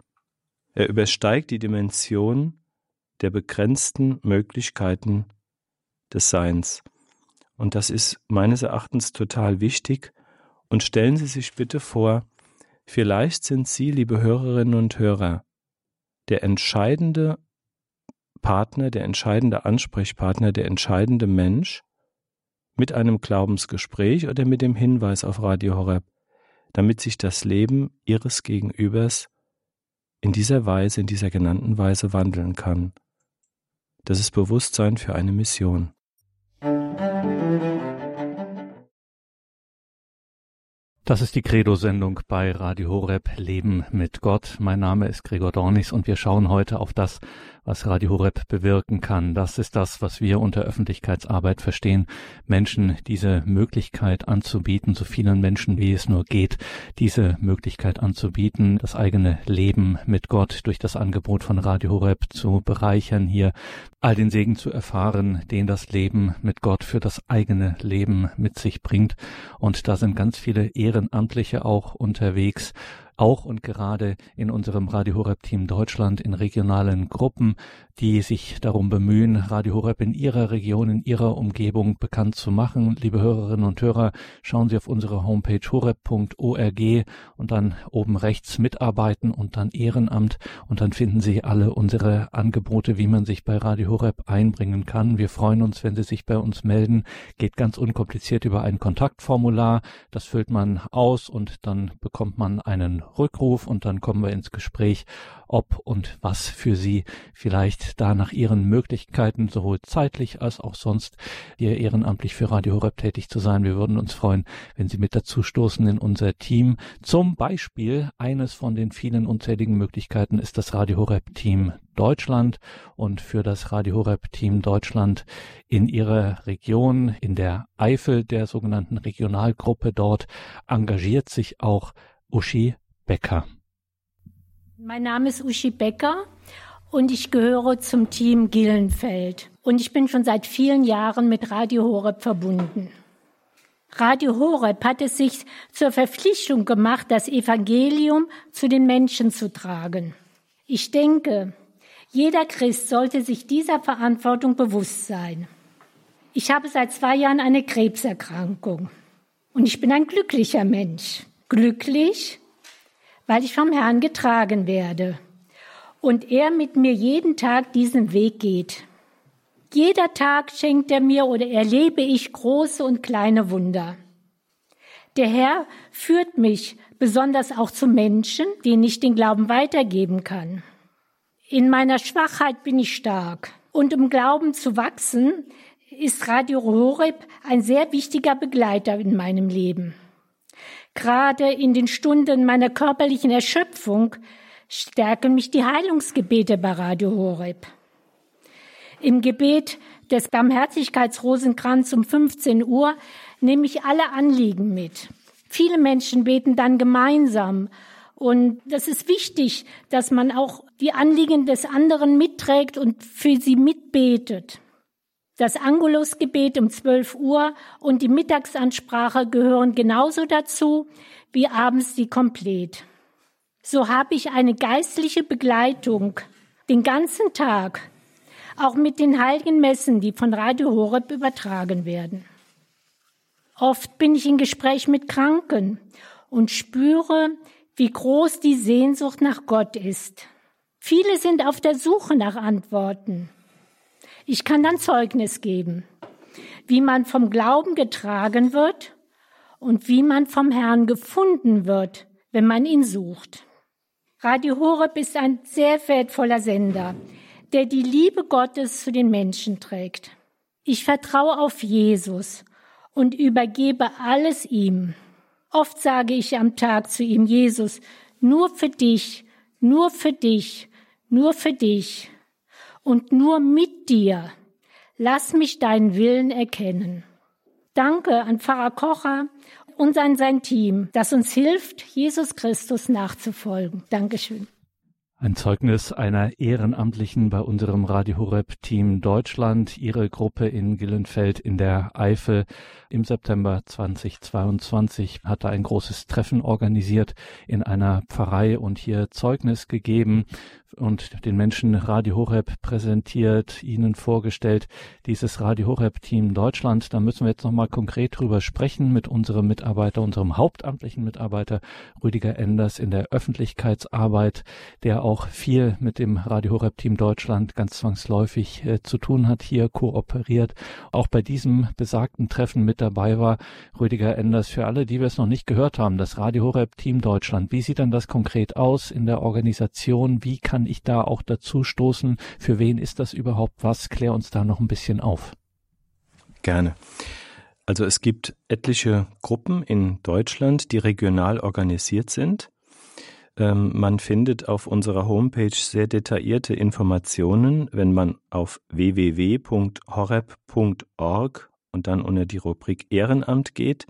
Er übersteigt die Dimension der begrenzten Möglichkeiten des Seins. Und das ist meines Erachtens total wichtig. Und stellen Sie sich bitte vor, vielleicht sind Sie, liebe Hörerinnen und Hörer, der entscheidende Partner, der entscheidende Ansprechpartner, der entscheidende Mensch mit einem Glaubensgespräch oder mit dem Hinweis auf Radio Horeb, damit sich das Leben Ihres Gegenübers in dieser Weise, in dieser genannten Weise wandeln kann. Das ist Bewusstsein für eine Mission. Das ist die Credo-Sendung bei Radio Horeb Leben mit Gott. Mein Name ist Gregor Dornis und wir schauen heute auf das, was Radio Horeb bewirken kann. Das ist das, was wir unter Öffentlichkeitsarbeit verstehen, Menschen diese Möglichkeit anzubieten, so vielen Menschen wie es nur geht, diese Möglichkeit anzubieten, das eigene Leben mit Gott durch das Angebot von Radio Horeb zu bereichern, hier all den Segen zu erfahren, den das Leben mit Gott für das eigene Leben mit sich bringt. Und da sind ganz viele Ehrenamtliche auch unterwegs, auch und gerade in unserem Radio Horeb Team Deutschland in regionalen Gruppen, die sich darum bemühen, Radio Horeb in ihrer Region, in ihrer Umgebung bekannt zu machen. Liebe Hörerinnen und Hörer, schauen Sie auf unsere Homepage horeb.org und dann oben rechts mitarbeiten und dann Ehrenamt und dann finden Sie alle unsere Angebote, wie man sich bei Radio Horeb einbringen kann. Wir freuen uns, wenn Sie sich bei uns melden. Geht ganz unkompliziert über ein Kontaktformular. Das füllt man aus und dann bekommt man einen Rückruf und dann kommen wir ins Gespräch, ob und was für Sie vielleicht da nach Ihren Möglichkeiten sowohl zeitlich als auch sonst hier ehrenamtlich für Radio Horeb tätig zu sein. Wir würden uns freuen, wenn Sie mit dazu stoßen in unser Team. Zum Beispiel eines von den vielen unzähligen Möglichkeiten ist das Radio Horeb Team Deutschland und für das Radio Horeb Team Deutschland in ihrer Region, in der Eifel der sogenannten Regionalgruppe dort engagiert sich auch Uschi Becker. Mein Name ist Uschi Becker und ich gehöre zum Team Gillenfeld. Und ich bin schon seit vielen Jahren mit Radio Horeb verbunden. Radio Horeb hat es sich zur Verpflichtung gemacht, das Evangelium zu den Menschen zu tragen. Ich denke, jeder Christ sollte sich dieser Verantwortung bewusst sein. Ich habe seit zwei Jahren eine Krebserkrankung und ich bin ein glücklicher Mensch. Glücklich, weil ich vom Herrn getragen werde und er mit mir jeden Tag diesen Weg geht. Jeder Tag schenkt er mir oder erlebe ich große und kleine Wunder. Der Herr führt mich besonders auch zu Menschen, denen ich den Glauben weitergeben kann. In meiner Schwachheit bin ich stark. Und um Glauben zu wachsen, ist Radio Horeb ein sehr wichtiger Begleiter in meinem Leben. Gerade in den Stunden meiner körperlichen Erschöpfung stärken mich die Heilungsgebete bei Radio Horeb. Im Gebet des Barmherzigkeitsrosenkranz um 15 Uhr nehme ich alle Anliegen mit. Viele Menschen beten dann gemeinsam. Und das ist wichtig, dass man auch die Anliegen des anderen mitträgt und für sie mitbetet. Das Angelusgebet um 12 Uhr und die Mittagsansprache gehören genauso dazu wie abends die Komplett. So habe ich eine geistliche Begleitung den ganzen Tag, auch mit den heiligen Messen, die von Radio Horeb übertragen werden. Oft bin ich in Gespräch mit Kranken und spüre, wie groß die Sehnsucht nach Gott ist. Viele sind auf der Suche nach Antworten. Ich kann dann Zeugnis geben, wie man vom Glauben getragen wird und wie man vom Herrn gefunden wird, wenn man ihn sucht. Radio Horeb ist ein sehr wertvoller Sender, der die Liebe Gottes zu den Menschen trägt. Ich vertraue auf Jesus und übergebe alles ihm. Oft sage ich am Tag zu ihm, Jesus, nur für dich, nur für dich, nur für dich und nur mit dir. Lass mich deinen Willen erkennen. Danke an Pfarrer Kocher und an sein Team, das uns hilft, Jesus Christus nachzufolgen. Dankeschön. Ein Zeugnis einer Ehrenamtlichen bei unserem Radio Horeb Team Deutschland, ihre Gruppe in Gillenfeld in der Eifel im September 2022 hatte ein großes Treffen organisiert in einer Pfarrei und hier Zeugnis gegeben und den Menschen Radio Horeb präsentiert, ihnen vorgestellt, dieses Radio Horeb Team Deutschland. Da müssen wir jetzt nochmal konkret drüber sprechen mit unserem Mitarbeiter, unserem hauptamtlichen Mitarbeiter Rüdiger Enders in der Öffentlichkeitsarbeit, der auch viel mit dem Radio Horeb Team Deutschland ganz zwangsläufig äh, zu tun hat, hier kooperiert. Auch bei diesem besagten Treffen mit dabei war Rüdiger Enders. Für alle, die wir es noch nicht gehört haben, das Radio Horeb Team Deutschland. Wie sieht dann das konkret aus in der Organisation? Wie kann ich da auch dazu stoßen? Für wen ist das überhaupt was? Klär uns da noch ein bisschen auf. Gerne. Also es gibt etliche Gruppen in Deutschland, die regional organisiert sind. Ähm, man findet auf unserer Homepage sehr detaillierte Informationen, wenn man auf www.horeb.org und dann unter die Rubrik Ehrenamt geht,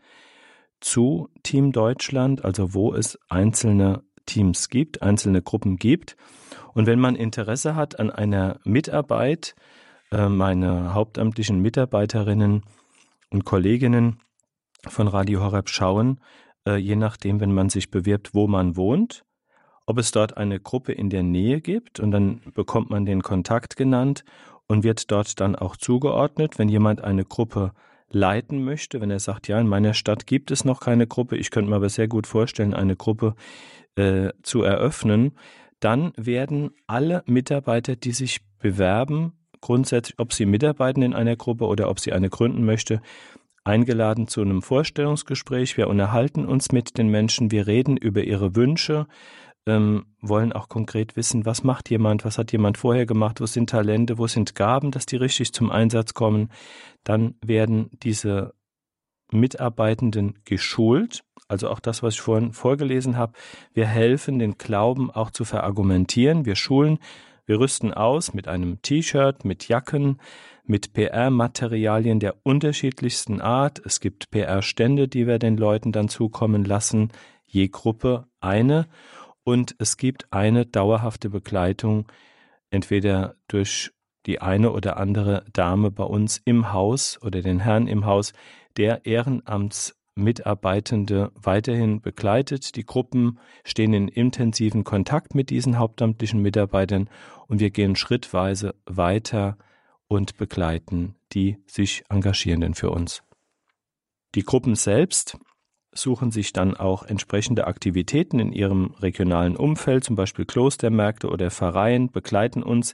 zu Team Deutschland, also wo es einzelne Teams gibt, einzelne Gruppen gibt. Und wenn man Interesse hat an einer Mitarbeit, äh, meine hauptamtlichen Mitarbeiterinnen und Kolleginnen von Radio Horeb schauen, äh, je nachdem, wenn man sich bewirbt, wo man wohnt, ob es dort eine Gruppe in der Nähe gibt und dann bekommt man den Kontakt genannt und wird dort dann auch zugeordnet. Wenn jemand eine Gruppe leiten möchte, wenn er sagt, ja, in meiner Stadt gibt es noch keine Gruppe, ich könnte mir aber sehr gut vorstellen, eine Gruppe äh, zu eröffnen, dann werden alle Mitarbeiter, die sich bewerben, grundsätzlich, ob sie mitarbeiten in einer Gruppe oder ob sie eine gründen möchte, eingeladen zu einem Vorstellungsgespräch. Wir unterhalten uns mit den Menschen, wir reden über ihre Wünsche, ähm, wollen auch konkret wissen, was macht jemand, was hat jemand vorher gemacht, wo sind Talente, wo sind Gaben, dass die richtig zum Einsatz kommen. Dann werden diese Mitarbeitenden geschult also auch das, was ich vorhin vorgelesen habe. Wir helfen, den Glauben auch zu verargumentieren. Wir schulen, wir rüsten aus mit einem T-Shirt, mit Jacken, mit PR-Materialien der unterschiedlichsten Art. Es gibt PR-Stände, die wir den Leuten dann zukommen lassen, je Gruppe eine. Und es gibt eine dauerhafte Begleitung, entweder durch die eine oder andere Dame bei uns im Haus oder den Herrn im Haus, der Ehrenamts Mitarbeitende weiterhin begleitet. Die Gruppen stehen in intensiven Kontakt mit diesen hauptamtlichen Mitarbeitern und wir gehen schrittweise weiter und begleiten die sich Engagierenden für uns. Die Gruppen selbst suchen sich dann auch entsprechende Aktivitäten in ihrem regionalen Umfeld, zum Beispiel Klostermärkte oder Pfarreien, begleiten uns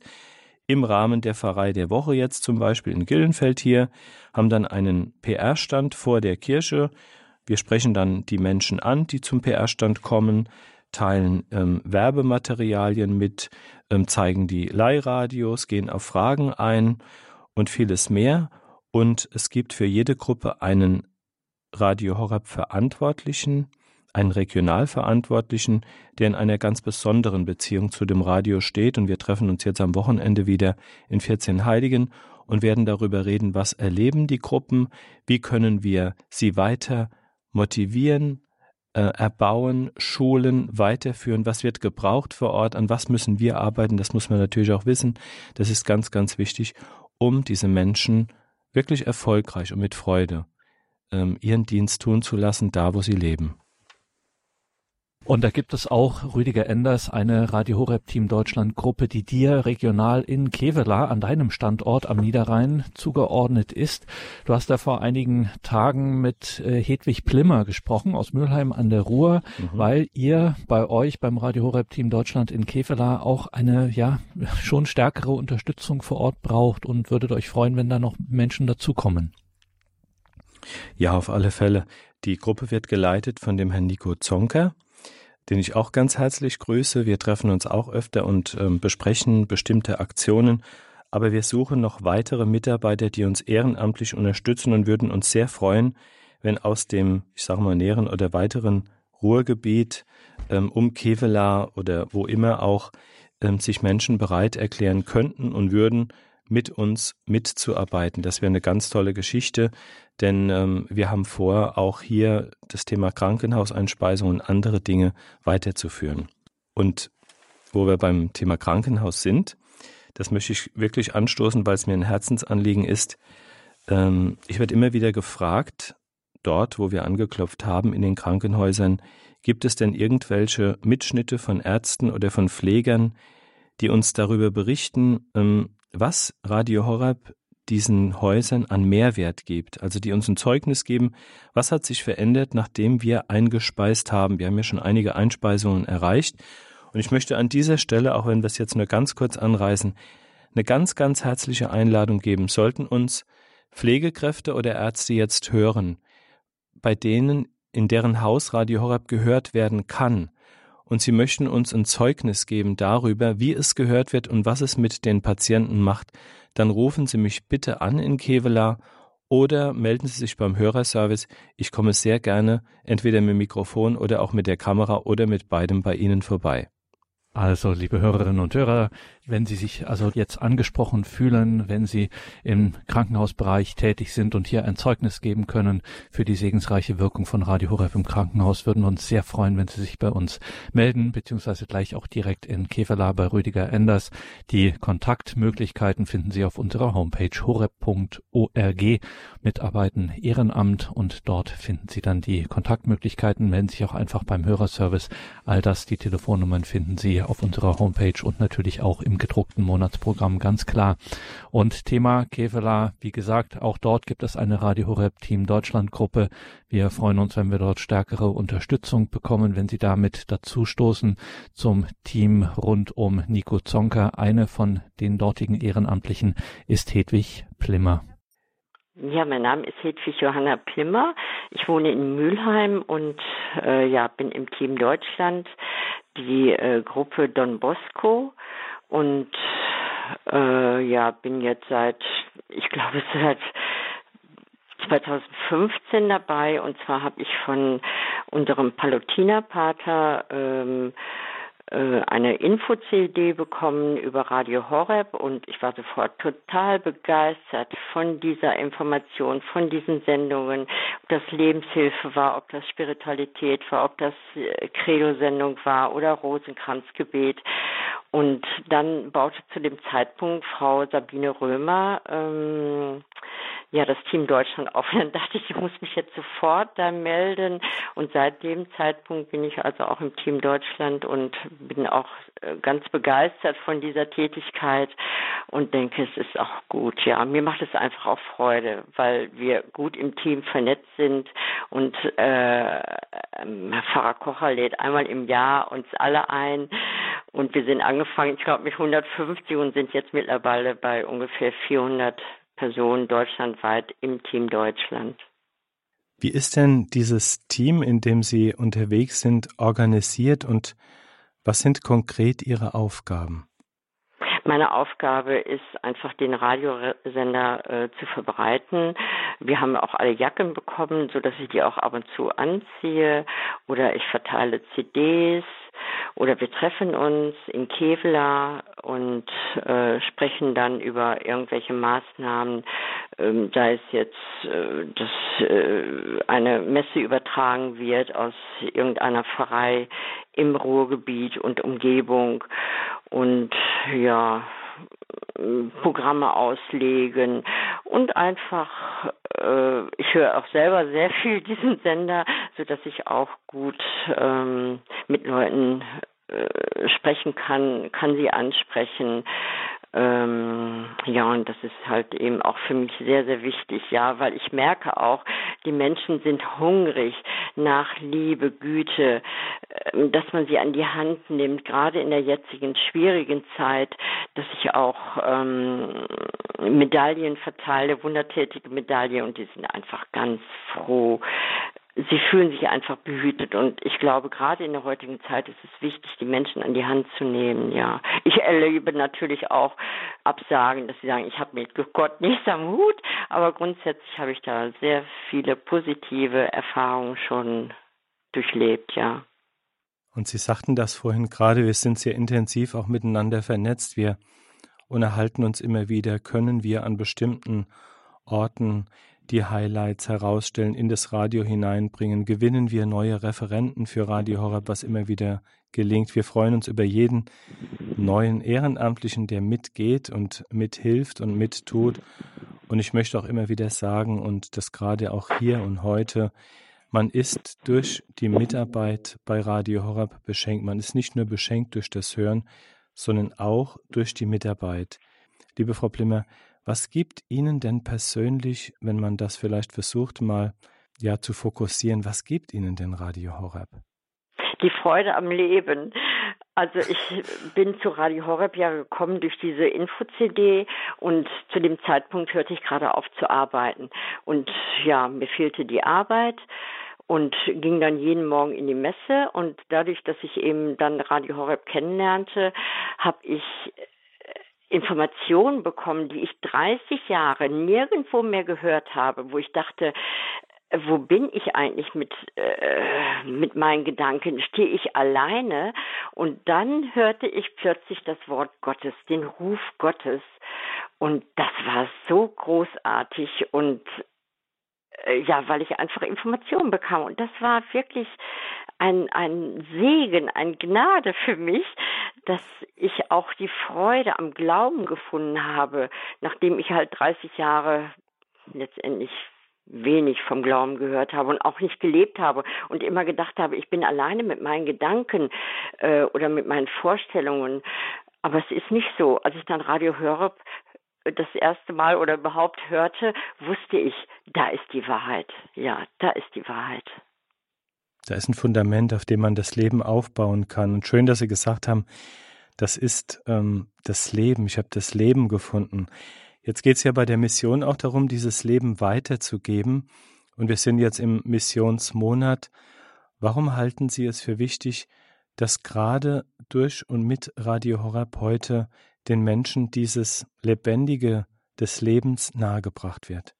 im Rahmen der Pfarrei der Woche jetzt zum Beispiel in Gillenfeld hier, haben dann einen PR-Stand vor der Kirche. Wir sprechen dann die Menschen an, die zum PR-Stand kommen, teilen ähm, Werbematerialien mit, ähm, zeigen die Leihradios, gehen auf Fragen ein und vieles mehr. Und es gibt für jede Gruppe einen Radio Horeb Verantwortlichen, einen Regionalverantwortlichen, der in einer ganz besonderen Beziehung zu dem Radio steht. Und wir treffen uns jetzt am Wochenende wieder in 14 Heiligen und werden darüber reden, was erleben die Gruppen, wie können wir sie weiter motivieren, äh, erbauen, schulen, weiterführen, was wird gebraucht vor Ort, an was müssen wir arbeiten, das muss man natürlich auch wissen. Das ist ganz, ganz wichtig, um diese Menschen wirklich erfolgreich und mit Freude ähm, ihren Dienst tun zu lassen, da wo sie leben. Und da gibt es auch, Rüdiger Enders, eine Radio Horeb Team Deutschland Gruppe, die dir regional in Kevela an deinem Standort am Niederrhein zugeordnet ist. Du hast da vor einigen Tagen mit äh, Hedwig Plimmer gesprochen aus Mülheim an der Ruhr, mhm. weil ihr bei euch beim Radio Horeb Team Deutschland in Kevela auch eine, ja, schon stärkere Unterstützung vor Ort braucht und würdet euch freuen, wenn da noch Menschen dazukommen. Ja, auf alle Fälle. Die Gruppe wird geleitet von dem Herrn Nico Zonker den ich auch ganz herzlich grüße. Wir treffen uns auch öfter und ähm, besprechen bestimmte Aktionen. Aber wir suchen noch weitere Mitarbeiter, die uns ehrenamtlich unterstützen und würden uns sehr freuen, wenn aus dem, ich sage mal, näheren oder weiteren Ruhrgebiet ähm, um Kevela oder wo immer auch ähm, sich Menschen bereit erklären könnten und würden, mit uns mitzuarbeiten. Das wäre eine ganz tolle Geschichte, denn ähm, wir haben vor, auch hier das Thema Krankenhauseinspeisung und andere Dinge weiterzuführen. Und wo wir beim Thema Krankenhaus sind, das möchte ich wirklich anstoßen, weil es mir ein Herzensanliegen ist. Ähm, ich werde immer wieder gefragt, dort, wo wir angeklopft haben, in den Krankenhäusern, gibt es denn irgendwelche Mitschnitte von Ärzten oder von Pflegern, die uns darüber berichten, ähm, was Radio Horeb diesen Häusern an Mehrwert gibt, also die uns ein Zeugnis geben, was hat sich verändert, nachdem wir eingespeist haben. Wir haben ja schon einige Einspeisungen erreicht. Und ich möchte an dieser Stelle, auch wenn wir es jetzt nur ganz kurz anreißen, eine ganz, ganz herzliche Einladung geben. Sollten uns Pflegekräfte oder Ärzte jetzt hören, bei denen in deren Haus Radio Horeb gehört werden kann, und Sie möchten uns ein Zeugnis geben darüber, wie es gehört wird und was es mit den Patienten macht, dann rufen Sie mich bitte an in Kevela oder melden Sie sich beim Hörerservice. Ich komme sehr gerne entweder mit Mikrofon oder auch mit der Kamera oder mit beidem bei Ihnen vorbei. Also, liebe Hörerinnen und Hörer, wenn Sie sich also jetzt angesprochen fühlen, wenn Sie im Krankenhausbereich tätig sind und hier ein Zeugnis geben können für die segensreiche Wirkung von Radio Horeb im Krankenhaus, würden wir uns sehr freuen, wenn Sie sich bei uns melden, beziehungsweise gleich auch direkt in Keferla bei Rüdiger Enders. Die Kontaktmöglichkeiten finden Sie auf unserer Homepage horeb.org. Mitarbeiten Ehrenamt und dort finden Sie dann die Kontaktmöglichkeiten. Melden sich auch einfach beim Hörerservice. All das, die Telefonnummern finden Sie auf unserer Homepage und natürlich auch im gedruckten Monatsprogramm, ganz klar. Und Thema Kevela, wie gesagt, auch dort gibt es eine Radio Horeb Team Deutschland Gruppe. Wir freuen uns, wenn wir dort stärkere Unterstützung bekommen, wenn Sie damit dazu stoßen zum Team rund um Nico Zonka. Eine von den dortigen Ehrenamtlichen ist Hedwig Plimmer. Ja, mein Name ist Hedwig Johanna Plimmer. Ich wohne in Mülheim und äh, ja, bin im Team Deutschland, die äh, Gruppe Don Bosco und äh, ja, bin jetzt seit, ich glaube, seit 2015 dabei. Und zwar habe ich von unserem Palutinerpater ähm, äh, eine Info-CD bekommen über Radio Horeb und ich war sofort total begeistert von dieser Information, von diesen Sendungen, ob das Lebenshilfe war, ob das Spiritualität war, ob das äh, Credo-Sendung war oder Rosenkranzgebet. Und dann baute zu dem Zeitpunkt Frau Sabine Römer ähm, ja das Team Deutschland auf. dann dachte ich, ich muss mich jetzt sofort da melden. Und seit dem Zeitpunkt bin ich also auch im Team Deutschland und bin auch äh, ganz begeistert von dieser Tätigkeit und denke, es ist auch gut. Ja, mir macht es einfach auch Freude, weil wir gut im Team vernetzt sind und äh, ähm, Pfarrer Kocher lädt einmal im Jahr uns alle ein und wir sind angefangen, ich glaube mit 150 und sind jetzt mittlerweile bei ungefähr 400 Personen deutschlandweit im Team Deutschland. Wie ist denn dieses Team, in dem Sie unterwegs sind, organisiert und was sind konkret Ihre Aufgaben? meine Aufgabe ist einfach den Radiosender äh, zu verbreiten. Wir haben auch alle Jacken bekommen, so dass ich die auch ab und zu anziehe. Oder ich verteile CDs oder wir treffen uns in Kevlar und äh, sprechen dann über irgendwelche Maßnahmen, ähm, da es jetzt, äh, dass äh, eine Messe übertragen wird aus irgendeiner Pfarrei im Ruhrgebiet und Umgebung. Und ja, Programme auslegen und einfach, äh, ich höre auch selber sehr viel diesen Sender, so dass ich auch gut ähm, mit Leuten äh, sprechen kann, kann sie ansprechen. Ähm, ja, und das ist halt eben auch für mich sehr, sehr wichtig, ja, weil ich merke auch, die Menschen sind hungrig nach Liebe, Güte, äh, dass man sie an die Hand nimmt, gerade in der jetzigen schwierigen Zeit, dass ich auch ähm, Medaillen verteile, wundertätige Medaille und die sind einfach ganz froh, sie fühlen sich einfach behütet und ich glaube, gerade in der heutigen Zeit ist es wichtig, die Menschen an die Hand zu nehmen, ja. Ich erlebe natürlich auch Absagen, dass sie sagen, ich habe mit Gott nichts am Hut, aber grundsätzlich habe ich da sehr viele positive Erfahrungen schon durchlebt, ja. Und Sie sagten das vorhin gerade, wir sind sehr intensiv auch miteinander vernetzt, wir unterhalten uns immer wieder, können wir an bestimmten Orten die Highlights herausstellen, in das Radio hineinbringen, gewinnen wir neue Referenten für Radio Horeb, was immer wieder gelingt. Wir freuen uns über jeden neuen Ehrenamtlichen, der mitgeht und mithilft und mittut. Und ich möchte auch immer wieder sagen, und das gerade auch hier und heute, man ist durch die Mitarbeit bei Radio Horeb beschenkt. Man ist nicht nur beschenkt durch das Hören, sondern auch durch die Mitarbeit. Liebe Frau Plimmer, was gibt Ihnen denn persönlich, wenn man das vielleicht versucht mal ja zu fokussieren, was gibt Ihnen denn Radio Horeb? Die Freude am Leben. Also ich bin zu Radio Horeb ja gekommen durch diese Info-CD und zu dem Zeitpunkt hörte ich gerade auf zu arbeiten. Und ja, mir fehlte die Arbeit und ging dann jeden Morgen in die Messe und dadurch, dass ich eben dann Radio Horeb kennenlernte, habe ich Informationen bekommen, die ich 30 Jahre nirgendwo mehr gehört habe, wo ich dachte, wo bin ich eigentlich mit äh, mit meinen Gedanken? Stehe ich alleine? Und dann hörte ich plötzlich das Wort Gottes, den Ruf Gottes, und das war so großartig und ja, weil ich einfach Informationen bekam und das war wirklich ein, ein Segen, ein Gnade für mich, dass ich auch die Freude am Glauben gefunden habe, nachdem ich halt 30 Jahre letztendlich wenig vom Glauben gehört habe und auch nicht gelebt habe und immer gedacht habe, ich bin alleine mit meinen Gedanken äh, oder mit meinen Vorstellungen. Aber es ist nicht so. Als ich dann Radio höre, das erste Mal oder überhaupt hörte, wusste ich, da ist die Wahrheit. Ja, da ist die Wahrheit. Da ist ein Fundament, auf dem man das Leben aufbauen kann. Und schön, dass Sie gesagt haben, das ist ähm, das Leben. Ich habe das Leben gefunden. Jetzt geht es ja bei der Mission auch darum, dieses Leben weiterzugeben. Und wir sind jetzt im Missionsmonat. Warum halten Sie es für wichtig, dass gerade durch und mit Radio Horab heute den Menschen dieses Lebendige des Lebens nahegebracht wird?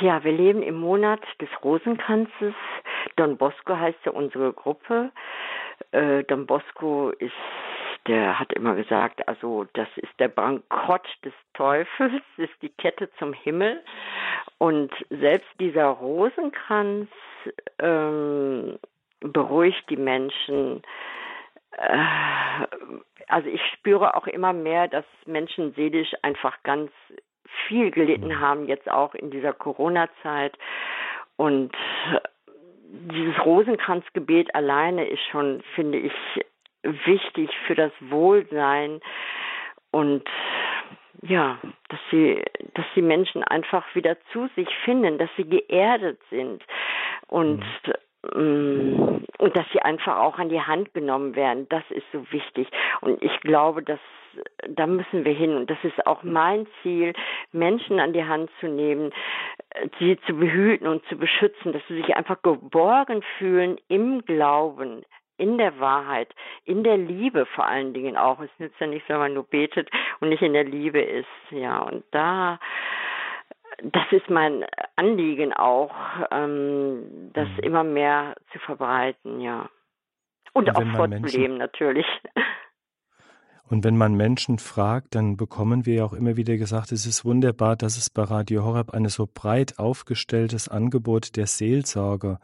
Ja, wir leben im Monat des Rosenkranzes. Don Bosco heißt ja unsere Gruppe. Äh, Don Bosco ist, der hat immer gesagt, also das ist der Bankrott des Teufels, ist die Kette zum Himmel. Und selbst dieser Rosenkranz ähm, beruhigt die Menschen. Äh, also ich spüre auch immer mehr, dass Menschen seelisch einfach ganz viel gelitten mhm. haben, jetzt auch in dieser Corona-Zeit. Und dieses Rosenkranzgebet alleine ist schon, finde ich, wichtig für das Wohlsein und ja, dass sie, dass die Menschen einfach wieder zu sich finden, dass sie geerdet sind und mhm. Mm, und dass sie einfach auch an die Hand genommen werden. Das ist so wichtig. Und ich glaube, dass da müssen wir hin. Und das ist auch mein Ziel, Menschen an die Hand zu nehmen, sie zu behüten und zu beschützen, dass sie sich einfach geborgen fühlen im Glauben, in der Wahrheit, in der Liebe vor allen Dingen auch. Es nützt ja nicht, wenn man nur betet und nicht in der Liebe ist. Ja, und da das ist mein Anliegen auch, ähm, das mhm. immer mehr zu verbreiten, ja. Und, und auch vorzuleben natürlich. Und wenn man Menschen fragt, dann bekommen wir ja auch immer wieder gesagt, es ist wunderbar, dass es bei Radio Horeb ein so breit aufgestelltes Angebot der Seelsorger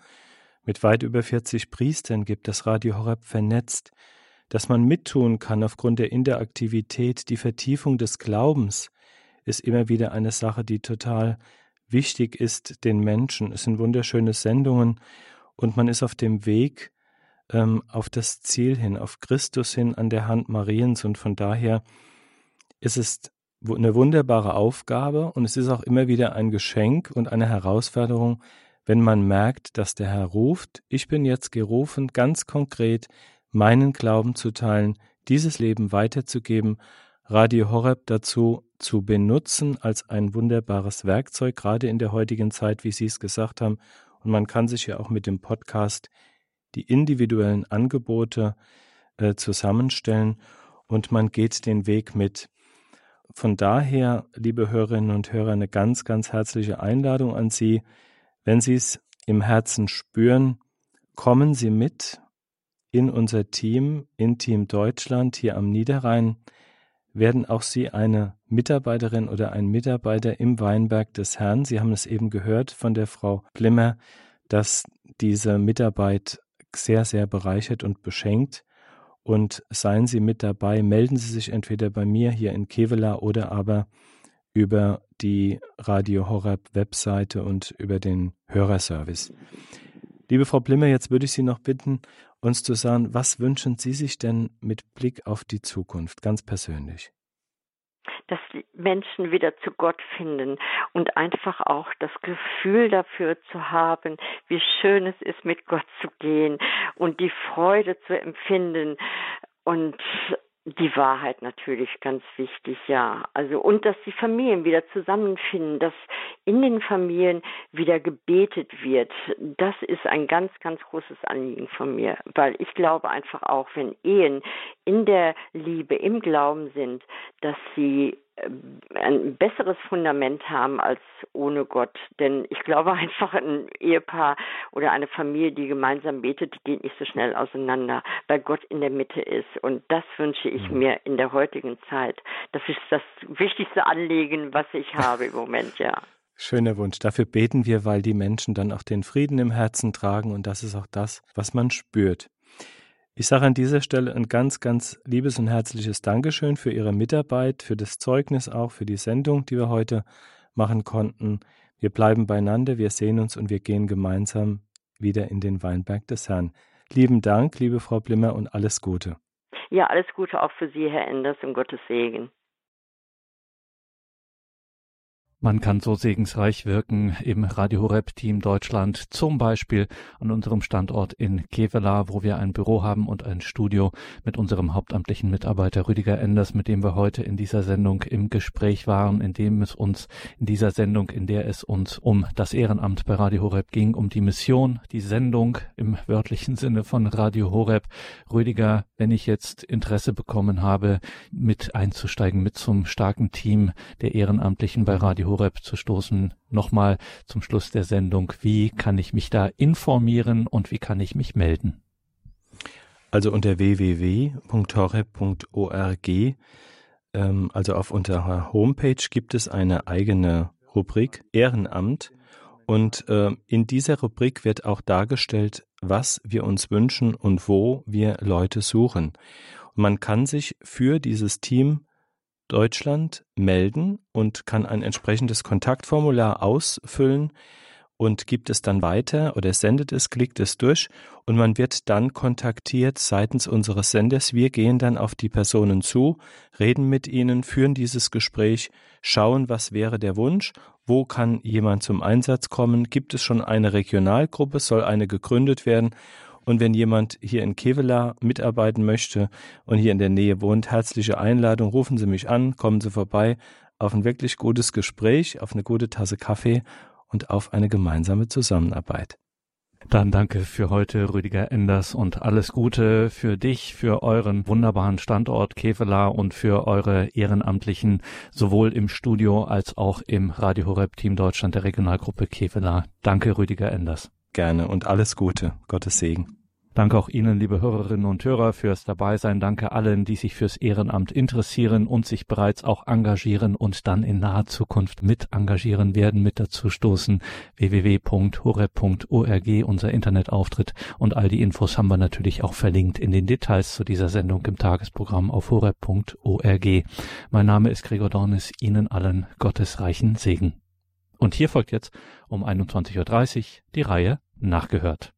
mit weit über 40 Priestern gibt, das Radio Horeb vernetzt, dass man mittun kann aufgrund der Interaktivität, die Vertiefung des Glaubens, ist immer wieder eine Sache, die total wichtig ist den Menschen. Es sind wunderschöne Sendungen und man ist auf dem Weg ähm, auf das Ziel hin, auf Christus hin an der Hand Mariens und von daher ist es eine wunderbare Aufgabe und es ist auch immer wieder ein Geschenk und eine Herausforderung, wenn man merkt, dass der Herr ruft, ich bin jetzt gerufen, ganz konkret meinen Glauben zu teilen, dieses Leben weiterzugeben, Radio Horeb dazu zu benutzen als ein wunderbares Werkzeug, gerade in der heutigen Zeit, wie Sie es gesagt haben. Und man kann sich ja auch mit dem Podcast die individuellen Angebote äh, zusammenstellen und man geht den Weg mit. Von daher, liebe Hörerinnen und Hörer, eine ganz, ganz herzliche Einladung an Sie. Wenn Sie es im Herzen spüren, kommen Sie mit in unser Team, in Team Deutschland hier am Niederrhein werden auch Sie eine Mitarbeiterin oder ein Mitarbeiter im Weinberg des Herrn. Sie haben es eben gehört von der Frau Glimmer, dass diese Mitarbeit sehr, sehr bereichert und beschenkt. Und seien Sie mit dabei, melden Sie sich entweder bei mir hier in Kevela oder aber über die Radio Horeb Webseite und über den Hörerservice. Liebe Frau Blimmer, jetzt würde ich Sie noch bitten, uns zu sagen, was wünschen Sie sich denn mit Blick auf die Zukunft, ganz persönlich? Dass Menschen wieder zu Gott finden und einfach auch das Gefühl dafür zu haben, wie schön es ist, mit Gott zu gehen und die Freude zu empfinden und die Wahrheit natürlich ganz wichtig, ja. Also und dass die Familien wieder zusammenfinden, dass in den Familien wieder gebetet wird. Das ist ein ganz, ganz großes Anliegen von mir, weil ich glaube einfach auch, wenn Ehen in der Liebe, im Glauben sind, dass sie ein besseres Fundament haben als ohne Gott. Denn ich glaube einfach, ein Ehepaar oder eine Familie, die gemeinsam betet, die geht nicht so schnell auseinander, weil Gott in der Mitte ist. Und das wünsche ich mhm. mir in der heutigen Zeit. Das ist das wichtigste Anliegen, was ich habe im Moment, ja. Schöner Wunsch. Dafür beten wir, weil die Menschen dann auch den Frieden im Herzen tragen und das ist auch das, was man spürt. Ich sage an dieser Stelle ein ganz, ganz liebes und herzliches Dankeschön für Ihre Mitarbeit, für das Zeugnis auch, für die Sendung, die wir heute machen konnten. Wir bleiben beieinander, wir sehen uns und wir gehen gemeinsam wieder in den Weinberg des Herrn. Lieben Dank, liebe Frau Blimmer, und alles Gute. Ja, alles Gute auch für Sie, Herr Enders, und Gottes Segen. Man kann so segensreich wirken im Radio Horeb Team Deutschland, zum Beispiel an unserem Standort in Kevela, wo wir ein Büro haben und ein Studio mit unserem hauptamtlichen Mitarbeiter Rüdiger Enders, mit dem wir heute in dieser Sendung im Gespräch waren, in dem es uns in dieser Sendung, in der es uns um das Ehrenamt bei Radio Horeb ging, um die Mission, die Sendung im wörtlichen Sinne von Radio Horeb. Rüdiger, wenn ich jetzt Interesse bekommen habe, mit einzusteigen, mit zum starken Team der Ehrenamtlichen bei Radio Horeb zu stoßen. Nochmal zum Schluss der Sendung. Wie kann ich mich da informieren und wie kann ich mich melden? Also unter www.horeb.org, ähm, also auf unserer Homepage gibt es eine eigene Rubrik Ehrenamt und äh, in dieser Rubrik wird auch dargestellt, was wir uns wünschen und wo wir Leute suchen. Und man kann sich für dieses Team Deutschland melden und kann ein entsprechendes Kontaktformular ausfüllen und gibt es dann weiter oder sendet es, klickt es durch und man wird dann kontaktiert seitens unseres Senders. Wir gehen dann auf die Personen zu, reden mit ihnen, führen dieses Gespräch, schauen, was wäre der Wunsch, wo kann jemand zum Einsatz kommen, gibt es schon eine Regionalgruppe, soll eine gegründet werden und wenn jemand hier in Kevela mitarbeiten möchte und hier in der Nähe wohnt, herzliche Einladung, rufen Sie mich an, kommen Sie vorbei auf ein wirklich gutes Gespräch, auf eine gute Tasse Kaffee und auf eine gemeinsame Zusammenarbeit. Dann danke für heute, Rüdiger Enders, und alles Gute für dich, für euren wunderbaren Standort Kevela und für eure Ehrenamtlichen, sowohl im Studio als auch im Radio Horeb Team Deutschland der Regionalgruppe Kevela. Danke, Rüdiger Enders. Gerne und alles Gute. Gottes Segen. Danke auch Ihnen, liebe Hörerinnen und Hörer, fürs Dabeisein. Danke allen, die sich fürs Ehrenamt interessieren und sich bereits auch engagieren und dann in naher Zukunft mit engagieren werden, mit dazu stoßen. www.horeb.org, unser Internetauftritt. Und all die Infos haben wir natürlich auch verlinkt in den Details zu dieser Sendung im Tagesprogramm auf horeb.org. Mein Name ist Gregor Dornis. Ihnen allen gottesreichen Segen. Und hier folgt jetzt um 21.30 Uhr die Reihe Nachgehört.